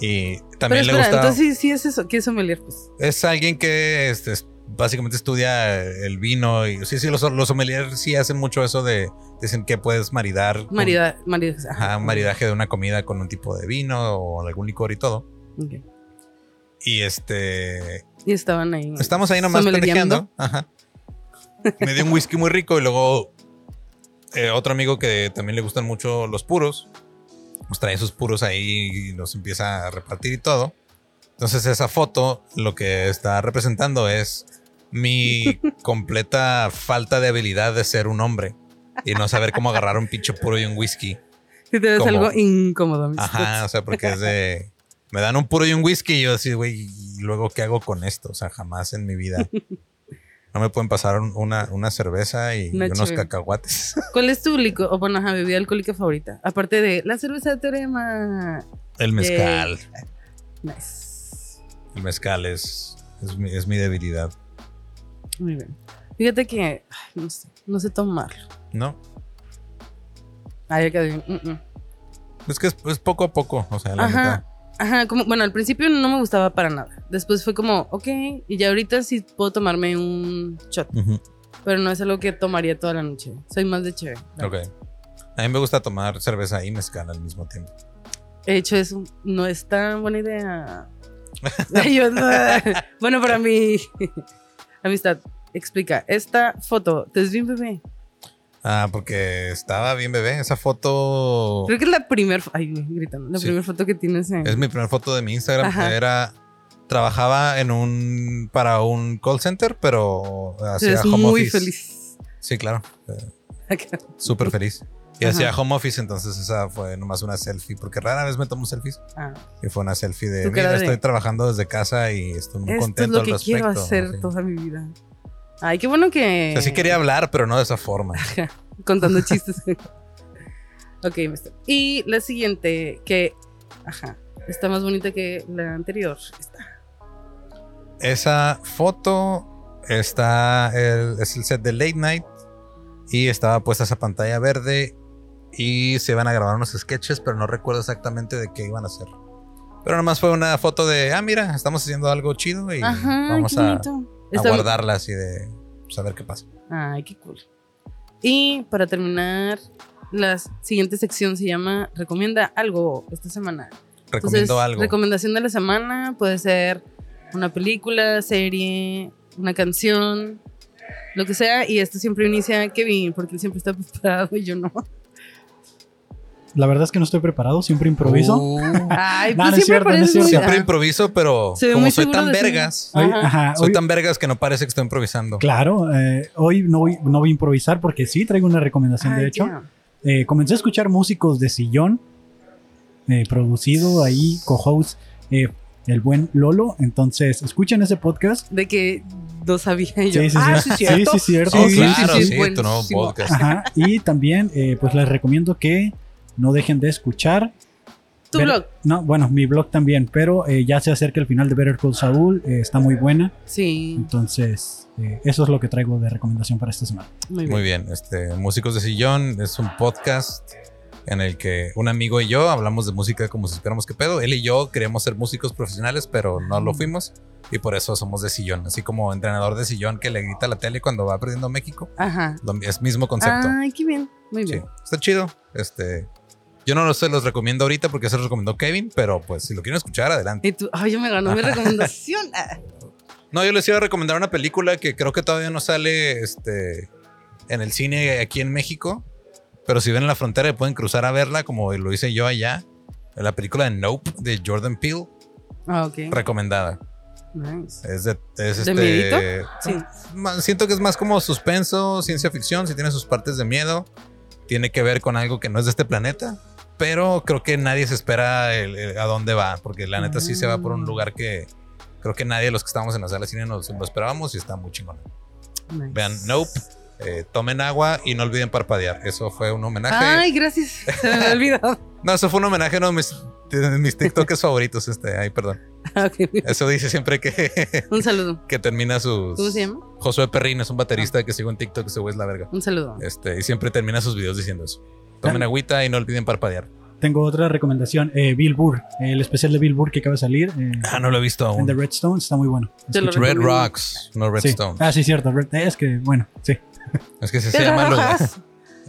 y también le espera, gusta. entonces sí, sí es eso. ¿Qué es sommelier? Pues. Es alguien que este, es- básicamente estudia el vino y sí, sí, los, los sommeliers sí hacen mucho eso de. Dicen que puedes maridar. Marida, marida, ajá. Ajá, un maridaje de una comida con un tipo de vino o algún licor y todo. Y este. Y estaban ahí. Estamos ahí nomás pendejeando. Ajá. Me dio un whisky muy rico y luego eh, otro amigo que también le gustan mucho los puros. Nos trae esos puros ahí y los empieza a repartir y todo. Entonces esa foto lo que está representando es mi completa falta de habilidad de ser un hombre y no saber cómo agarrar un pinche puro y un whisky. Sí, te ves como- algo incómodo. mis Ajá, o sea, porque es de... Me dan un puro y un whisky y yo así, güey, ¿y luego qué hago con esto? O sea, jamás en mi vida. No me pueden pasar un- una, una cerveza y Una unos cacahuates. ¿Cuál es tu licor, o bueno, ajá, bebida alcohólica favorita? Aparte de la cerveza de Teorema. El mezcal. Nice. El mezcal es, es, mi, es mi debilidad. Muy bien. Fíjate que, ay, no sé, no sé tomarlo. ¿No? Ay, acá de- mm, mm. Es que es, es poco a poco. O sea, la Ajá. neta. Ajá, como, bueno, al principio no me gustaba para nada. Después fue como, ok, y ya ahorita sí puedo tomarme un shot, Ujú, pero no es algo que tomaría toda la noche. Soy más de chévere. Ok. A mí me gusta tomar cerveza y mezcal al mismo tiempo. He hecho eso, no es tan buena idea. Yo bueno, para mí, amistad, explica. Esta foto, ¿te ves bien, bebé? Ah, porque estaba bien bebé. Esa foto Creo que es la primera, ay, gritando, la Sí. primera foto que tienes en... es mi primera foto de mi Instagram. Ajá. Era... Trabajaba en un... Para un call center, pero hacía home muy office. feliz. Sí, claro. Súper feliz. Y Ajá. hacía home office, entonces esa fue nomás una selfie, porque rara vez me tomo selfies. Ah, Y fue una selfie de, mira, de- estoy trabajando desde casa y estoy muy esto es contento lo al que respecto. quiero hacer toda mi vida. Ay, qué bueno que... O sea, sí quería hablar, pero no de esa forma. contando chistes. ok. Y la siguiente, que, ajá, está más bonita que la anterior. Está. Esa foto está, el- es el set de Late Night y estaba puesta esa pantalla verde y se iban a grabar unos sketches, pero no recuerdo exactamente de qué iban a hacer. Pero nomás fue una foto de, ah, mira, estamos haciendo algo chido y Ajá, vamos a, bonito. A Está- guardarla así de saber qué pasa. Ay, qué cool. Y para terminar, la siguiente sección se llama Recomienda algo esta semana. Recomiendo Entonces, algo. Recomendación de la semana puede ser una película, serie, una canción, lo que sea. Y esto siempre inicia Kevin, porque él siempre está preparado y yo no. La verdad es que no estoy preparado, siempre improviso. Uh, Ay, No, pues no es siempre cierto, no es cierto. siempre improviso, pero Se como soy tan sí. vergas, Hoy, Ajá. ajá, soy hoy- tan vergas que no parece que estoy improvisando. Claro, eh, hoy no voy, no voy a improvisar porque sí traigo una recomendación, Ay, de hecho. Eh, comencé a escuchar músicos de sillón, eh, producido ahí, co-host, eh, el buen Lolo. Entonces, escuchen ese podcast. De que no sabía yo. Sí, sí, ah, sí. sí, cierto. Sí, sí, cierto. Oh, Sí, claro, sí, sí, sí, tu nuevo podcast. Ajá, y también, eh, pues les recomiendo que no dejen de escuchar. Tu Ver- blog. No, bueno, mi blog también, pero eh, ya se acerca el final de Better Call Saul, eh, está muy buena. Sí, Entonces, eh, eso es lo que traigo de recomendación para esta semana. muy bien. Muy bien, este Músicos de Sillón es un podcast en el que un amigo y yo hablamos de música como si supiéramos qué pedo. Él y yo queríamos ser músicos profesionales, pero no lo fuimos. Y por eso somos de sillón, así como entrenador de sillón que le grita a la tele cuando va perdiendo México. Ajá. Lo- Es mismo concepto. Ay, qué bien. Muy Sí, bien. está chido. Este, yo no se los recomiendo ahorita porque se los recomendó Kevin, pero pues si lo quieren escuchar, adelante. Y tú, ay, yo me ganó mi recomendación. Ah, No, yo les iba a recomendar una película que creo que todavía no sale este, en el cine aquí en México, pero si ven en la frontera y pueden cruzar a verla, como lo hice yo allá. La película de Nope de Jordan Peele, Ah, ok. recomendada. Nice. Es de, es ¿De este, miedito? Sí. Siento que es más como suspenso, ciencia ficción, si tiene sus partes de miedo. Tiene que ver con algo que no es de este planeta. Pero creo que nadie se espera el- el- a dónde va, porque la neta sí se va por un Mm. lugar que creo que nadie de los que estábamos en la sala de cine nos lo esperábamos y está muy chingón. Nice. Vean Nope, eh, tomen agua y no olviden parpadear. Eso fue un homenaje. Ay, gracias. Se me olvidado. No, eso fue un homenaje a uno de mis, de mis TikTokers favoritos. Este, ay, perdón. Ah, ok. Eso dice siempre que, Un saludo. que termina sus. ¿Cómo se llama? Josué Perrín es un baterista que sigo en TikTok, ese güey es la verga. Un saludo. Este, y siempre termina sus videos diciendo eso. Tomen Ah. agüita y no olviden parpadear. Tengo otra recomendación. eh, Bill Burr, el especial de Bill Burr que acaba de salir. eh, Ah, no lo he visto en The aún. Redstone está muy bueno. Red. Rocks, no Sí. Redstone. Ah, sí, cierto. Red- es que, bueno, sí. Es que ese se llama el lugar.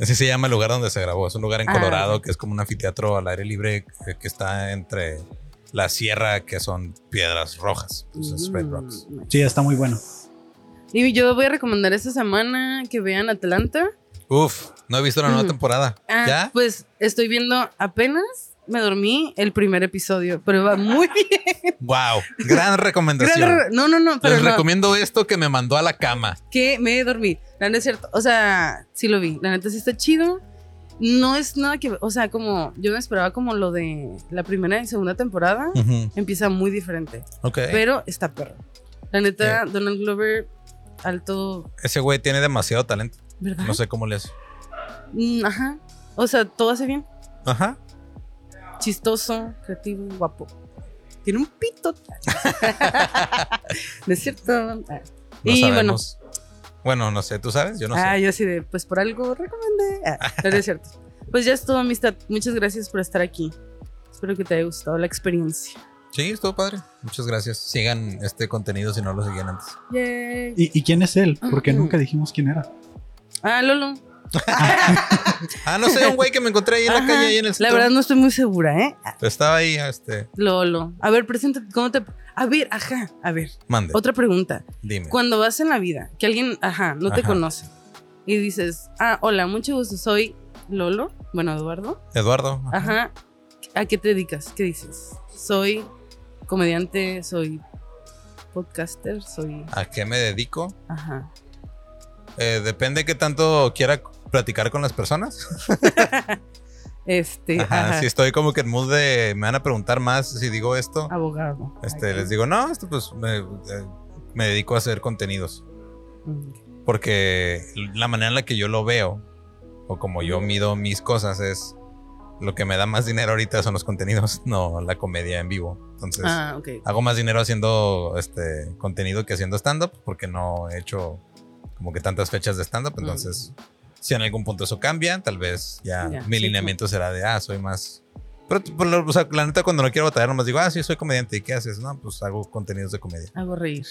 Así se llama el lugar donde se grabó. Es un lugar en Ah, Colorado ok. que es como un anfiteatro al aire libre eh, que está entre la sierra, que son piedras rojas. Entonces, Red Mm, Rocks. nice. Sí, está muy bueno. Y yo voy a recomendar esta semana que vean Atlanta. Uf, no he visto la nueva Mm. temporada. Ah, ¿Ya? Pues estoy viendo apenas. Me dormí el primer episodio, pero va muy bien. Wow, gran recomendación. Gran re- no, no, no, pero Les no, recomiendo esto que me mandó a la cama. que me dormí. La neta es cierto. O sea, sí lo vi. La neta sí está chido. No es nada que, o sea, como yo me esperaba como lo de la primera y segunda temporada. Empieza muy diferente, Ok. pero está perro. La neta, Donald Glover, alto, Ese güey tiene demasiado talento. ¿Verdad? No sé cómo le hace. Mm, Ajá. O sea, todo hace bien. Ajá. Chistoso, creativo, guapo. Tiene un pito. ¿No es cierto? Ah. No y bueno, sabemos. Bueno, no sé, ¿tú sabes? Yo no ah, sé. yo así de, pues por algo recomendé. Ah, no, es cierto. Pues ya es todo, amistad. Muchas gracias por estar aquí. Espero que te haya gustado la experiencia. Sí, estuvo padre. Muchas gracias. Sigan este contenido si no lo seguían antes. Yay. ¿Y, y quién es él? Porque nunca dijimos quién era. Ah, Lolo. Ah, no sé, un güey que me encontré ahí en la Ajá. calle, ahí en el La centro. verdad no estoy muy segura, ¿eh? Estaba ahí, este. Lolo. A ver, preséntate. ¿Cómo te...? A ver, ajá. A ver. Mande, Otra pregunta. dime. Cuando vas en la vida, que alguien, ajá, no te Ajá. conoce y dices, ah, hola, mucho gusto, soy Lolo, bueno, Eduardo, Eduardo. ajá, ¿a qué te dedicas? ¿Qué dices? Soy comediante, soy podcaster, soy, ¿A qué me dedico? ajá, Eh, depende qué tanto quiera platicar con las personas. este, Ajá, ajá, Si estoy como que en mood de me van a preguntar más si digo esto. abogado. Este, les digo, no, esto pues me, eh, me dedico a hacer contenidos. Mm, Porque la manera en la que yo lo veo, o como yo mido mis cosas, es lo que me da más dinero ahorita son los contenidos, no la comedia en vivo. Entonces, Ah, ok. hago más dinero haciendo este contenido que haciendo stand-up, porque no he hecho como que tantas fechas de stand-up. Entonces, si en algún punto eso cambia, tal vez ya, Ya, mi sí, lineamiento será de, ah, soy más. Pero, o sea, la neta, cuando no quiero batallar, nomás digo, ah, sí, soy comediante. ¿Y qué haces? No, pues hago contenidos de comedia. Hago reír.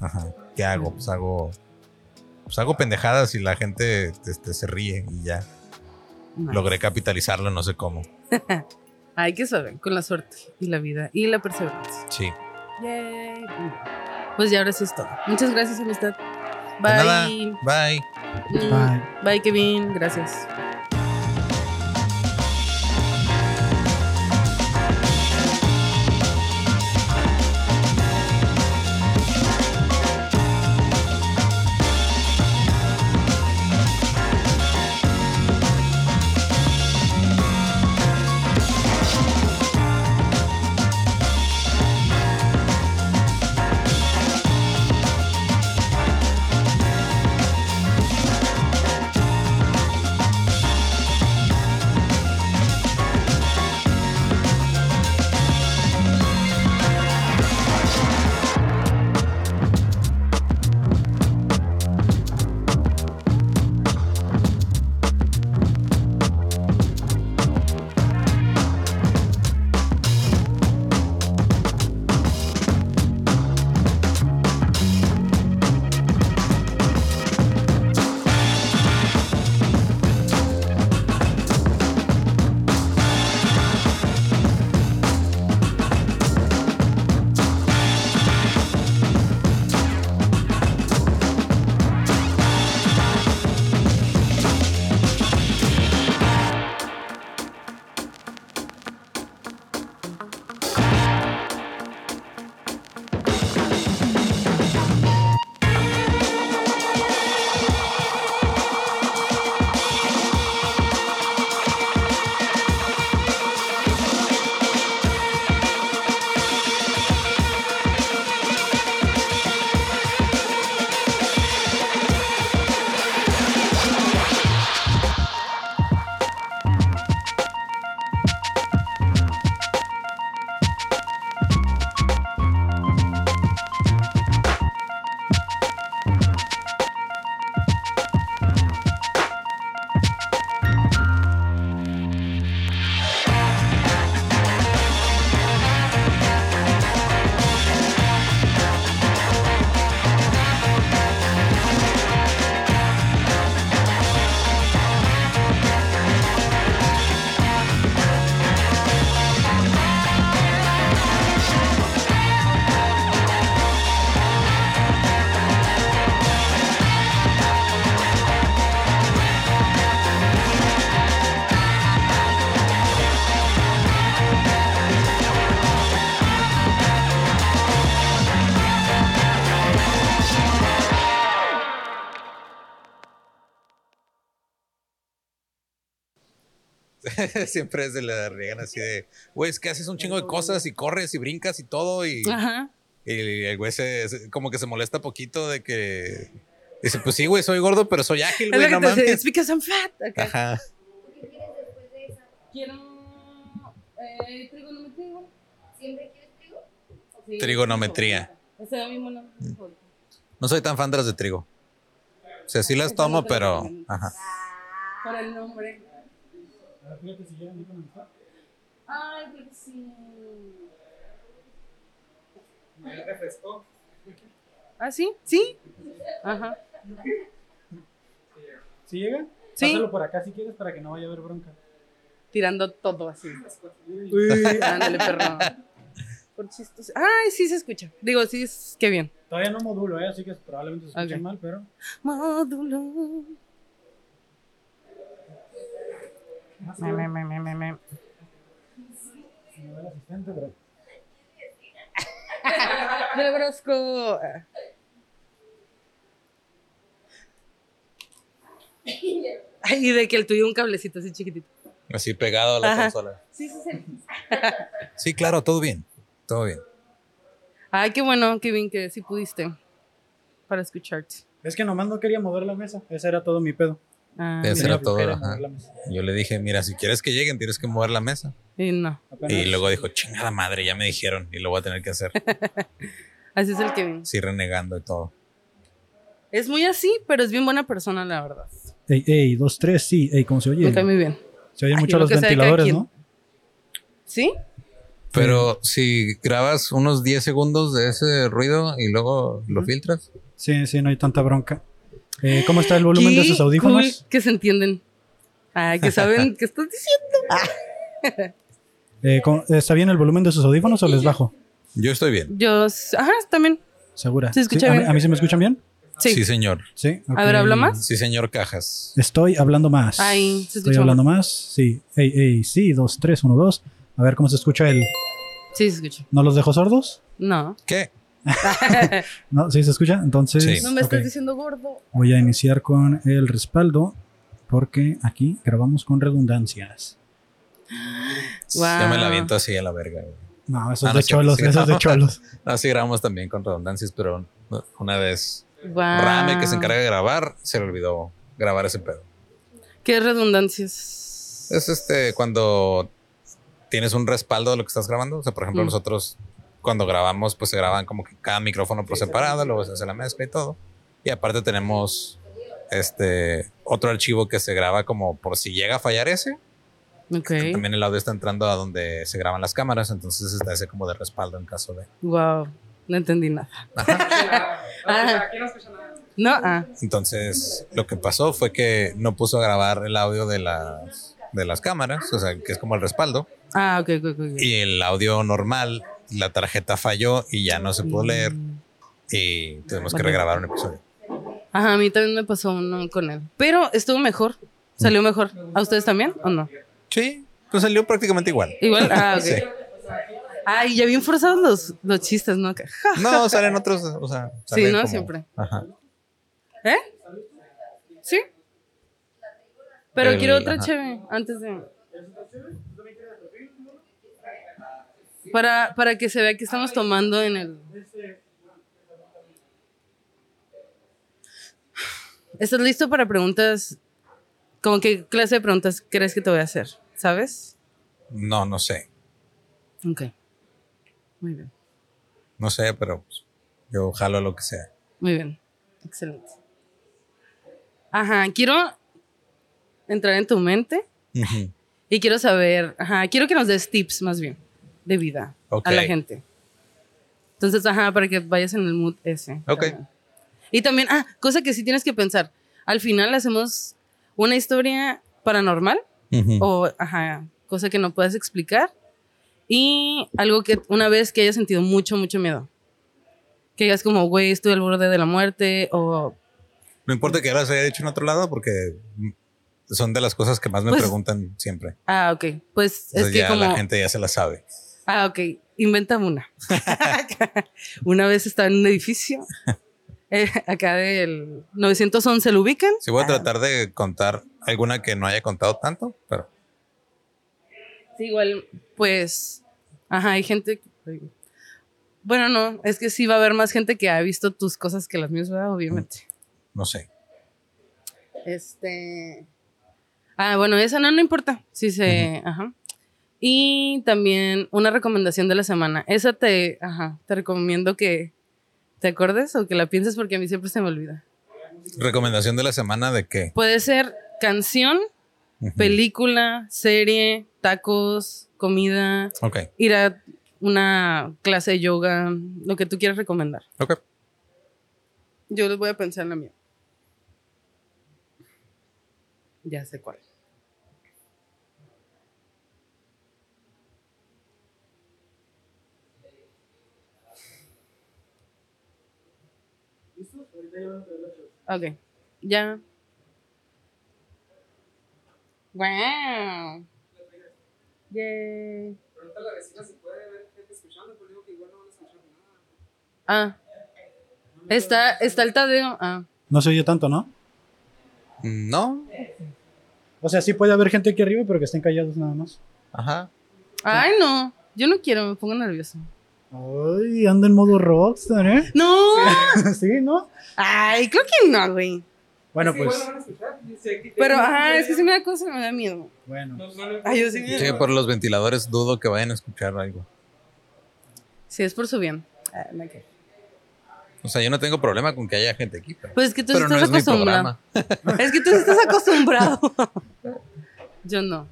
Ajá. ¿Qué hago? Pues hago. Pues hago pendejadas y la gente este, se ríe y ya. Nice. Logré capitalizarlo, no sé cómo. Hay que saber, con la suerte y la vida y la perseverancia. Sí. Yay. Pues ya ahora sí es todo. Muchas gracias, amistad. Bye. Bye. Mm, Bye. Bye, Kevin. Gracias. siempre se le riegan así de, güey, es que haces un chingo de cosas y corres y brincas y todo y, Ajá. y el güey se, como que se molesta poquito de que dice, pues sí, güey, soy gordo, pero soy ágil, Es güey, no mames. It's because I'm fat. Acá. Ajá. Quiero. Eh, trigonometría. ¿Siempre quieres trigo? Sí. Trigonometría. O sea, mismo no. No soy tan fan de las de trigo. O sea, sí las tomo, pero ajá. Por el nombre. Ay, creo que sí. ¿Ah, sí? ¿Sí? Ajá. ¿Sí llega? Sí. Pásalo por acá si quieres para que no vaya a haber bronca. Tirando todo así. Uy, Ándale, perro. Por chistos. Ay, sí se escucha. Digo, sí, es... qué bien. todavía no modulo, ¿eh? así que probablemente se escuche mal, pero. Módulo. Me, me, me, me, me, me. Si me ve el asistente, pero. Nebrasco. Ay, y de que el tuyo un cablecito así chiquitito. Así pegado a la Ajá. consola. Sí, sí, sí. Sí, claro, todo bien. Todo bien. Ay, qué bueno, qué bien que sí pudiste para escucharte. Es que nomás no quería mover la mesa. Ese era todo mi pedo. Ah, Tenía era todo, ajá. mover la mesa. Yo le dije, mira, si quieres que lleguen, tienes que mover la mesa. y no, Y luego dijo, chingada madre, ya me dijeron y lo voy a tener que hacer. así es el Kevin. Sí, renegando y todo. Es muy así, pero es bien buena persona, la verdad. Ey, ey, dos, tres, sí. Ey, ¿cómo se oye? Me cae muy bien. Se oyen mucho lo los ventiladores. ¿no? ¿Sí? Pero si grabas unos 10 segundos de ese ruido y luego lo filtras, Sí, sí, no hay tanta bronca. Eh, ¿Cómo está el volumen de sus audífonos? cool que se entienden. Ay, que saben qué estás diciendo. Eh, ¿cómo- ¿Está bien el volumen de sus audífonos o les bajo? yo estoy bien. Yo, ajá, también. ¿Segura? Se escucha ¿A mí- bien. ¿A mí se me escuchan bien? Sí. señor. Sí. A ver, ok. ¿habla más? Sí, señor Cajas. Estoy hablando más. Ay, se Estoy escucha hablando más. Sí. Ey, ey, sí, dos, tres, uno, dos. A ver cómo se escucha el. Sí, se escucha. ¿No los dejo sordos? No. ¿Qué? No, sí se escucha. Entonces. Sí. No me estás diciendo gordo. Voy a iniciar con el respaldo. Porque aquí grabamos con redundancias. Wow. Ya me la aviento así a la verga. güey. No, esos Ah, no de es cierto, cholos, sí. esos de cholos. Así grabamos también con redundancias, pero una vez Wow. Rame, que se encarga de grabar, se le olvidó grabar ese pedo. Qué redundancias. Es este cuando tienes un respaldo de lo que estás grabando. O sea, por ejemplo, Mm. nosotros cuando grabamos, pues se graban como que cada micrófono por separado, luego se hace la mezcla y todo. Y aparte tenemos este otro archivo que se graba como por si llega a fallar ese. Ok. También el audio está entrando a donde se graban las cámaras, entonces está ese como de respaldo en caso de. Wow. No entendí nada. Ajá. No, ah. Entonces, lo que pasó fue que no puso a grabar el audio de las de las cámaras, o sea, que es como el respaldo. Ah, ok, ok. ok. y el audio normal, la tarjeta falló y ya no se pudo leer Mm. y tuvimos que regrabar un episodio. Ajá, a mí también me pasó uno con él. Pero estuvo mejor. Salió mejor. ¿A ustedes también o no? Sí, pues salió prácticamente igual. Igual. Ah, ok. Sí. Ay, ya bien forzados los, los chistes, ¿no? No, salen otros, o sea, Sí, ¿no? como- Siempre. Ajá. ¿Eh? ¿Sí? Pero El- quiero otra ajá. chévere antes de. Para, para que se vea que estamos tomando en el. ¿Estás listo para preguntas? ¿Cómo qué clase de preguntas crees que te voy a hacer? ¿Sabes? No, no sé. Ok. Muy bien. No sé, pero yo jalo lo que sea. Muy bien. Excelente. Ajá, quiero entrar en tu mente y quiero saber, ajá, quiero que nos des tips más bien de vida a la gente. Entonces, ajá, para que vayas en el mood ese. Ok. Ajá. Y también, ah, cosa que sí tienes que pensar. Al final hacemos una historia paranormal Ujú. o, ajá, cosa que no puedas explicar y algo que una vez que hayas sentido mucho, mucho miedo. Que digas como, güey, estoy al borde de la muerte o No importa que ya las haya dicho en otro lado porque son de las cosas que más me Pues- preguntan siempre. Ah, ok. Pues Entonces es que ya como. la gente ya se la sabe. Ah, ok. Invéntame una. una vez estaba en un edificio. eh, acá del 911 lo ubican. Sí, voy a tratar de contar alguna que no haya contado tanto, pero Sí, igual, pues, ajá, hay gente. Bueno, no, es que sí va a haber más gente que ha visto tus cosas que las mías, ¿verdad? Obviamente. No sé. Este. Ah, bueno, esa no, no importa. Sí se. Ajá. Y también una recomendación de la semana. Esa te. Ajá. Te recomiendo que te acordes o que la pienses porque a mí siempre se me olvida. Recomendación de la semana de qué? Puede ser canción, película, serie, tacos, comida, Ok, ir a una clase de yoga, lo que tú quieras recomendar. ok. Yo les voy a pensar en la mía. Ya sé cuál. Ok, ya. Wow. Yay. Pregunta a la vecina si puede ver gente escuchando, pero digo que igual no van a escuchar nada. Ah. Está, está el Tadeo. Ah. No se oye tanto, ¿no? No. O sea, sí puede haber gente aquí arriba, pero que estén callados nada más. Ajá. Ay, no. Yo no quiero, me pongo nervioso. Ay, anda en modo rockstar, ¿eh? ¡No! sí, ¿no? Ay, creo que no, güey. Bueno, pues. Pero, ajá, es que si me da cosa, me da miedo. Bueno. No, no, no, Ay, yo sí. Sí, por los ventiladores dudo que vayan a escuchar algo. Sí, es por su bien. Ah, me. O sea, yo no tengo problema con que haya gente aquí, pero, Pues es que tú no estás es mi acostumbrado. programa. Es que tú estás acostumbrado. Yo no.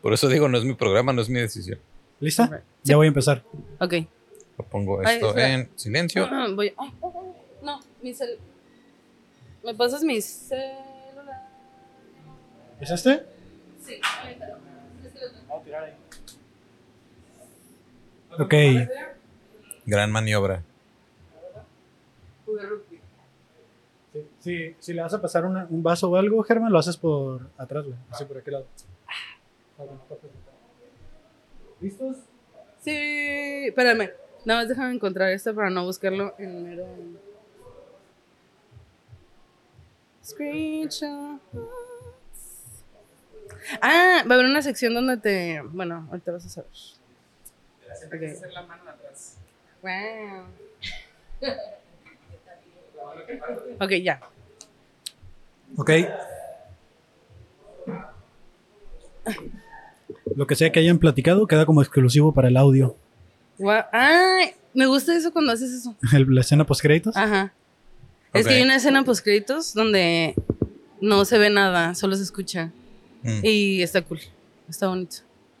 Por eso digo, no es mi programa, no es mi decisión. ¿Lista? Ya voy a empezar. Ok. Lo pongo esto en silencio. Ah, Voy. ay, ay, ay, no, mi cel. ¿Me pasas mi celular? ¿Es este? Sí, ahorita. Es que lo tengo. Vamos a tirar ahí. Ok. Gran maniobra. Jugué rugby. Sí, sí, si le vas a pasar una- un vaso o algo, Germán, lo haces por atrás, güey. Así por aquel lado. ¿Listos? Sí, espérame. Nada más déjame encontrar esto para no buscarlo en mero. Screenshot. Ah, va a haber una sección donde te. Bueno, ahorita vas a saber. Siempre hay que hacer la mano atrás. Wow. Ok, ya. Ok. Lo que sea que hayan platicado queda como exclusivo para el audio. Ay, me gusta eso cuando haces eso. La escena post créditos. Ajá. Es que hay una escena post créditos donde no se ve nada, solo se escucha. Mm. Y está cool. Está bonito.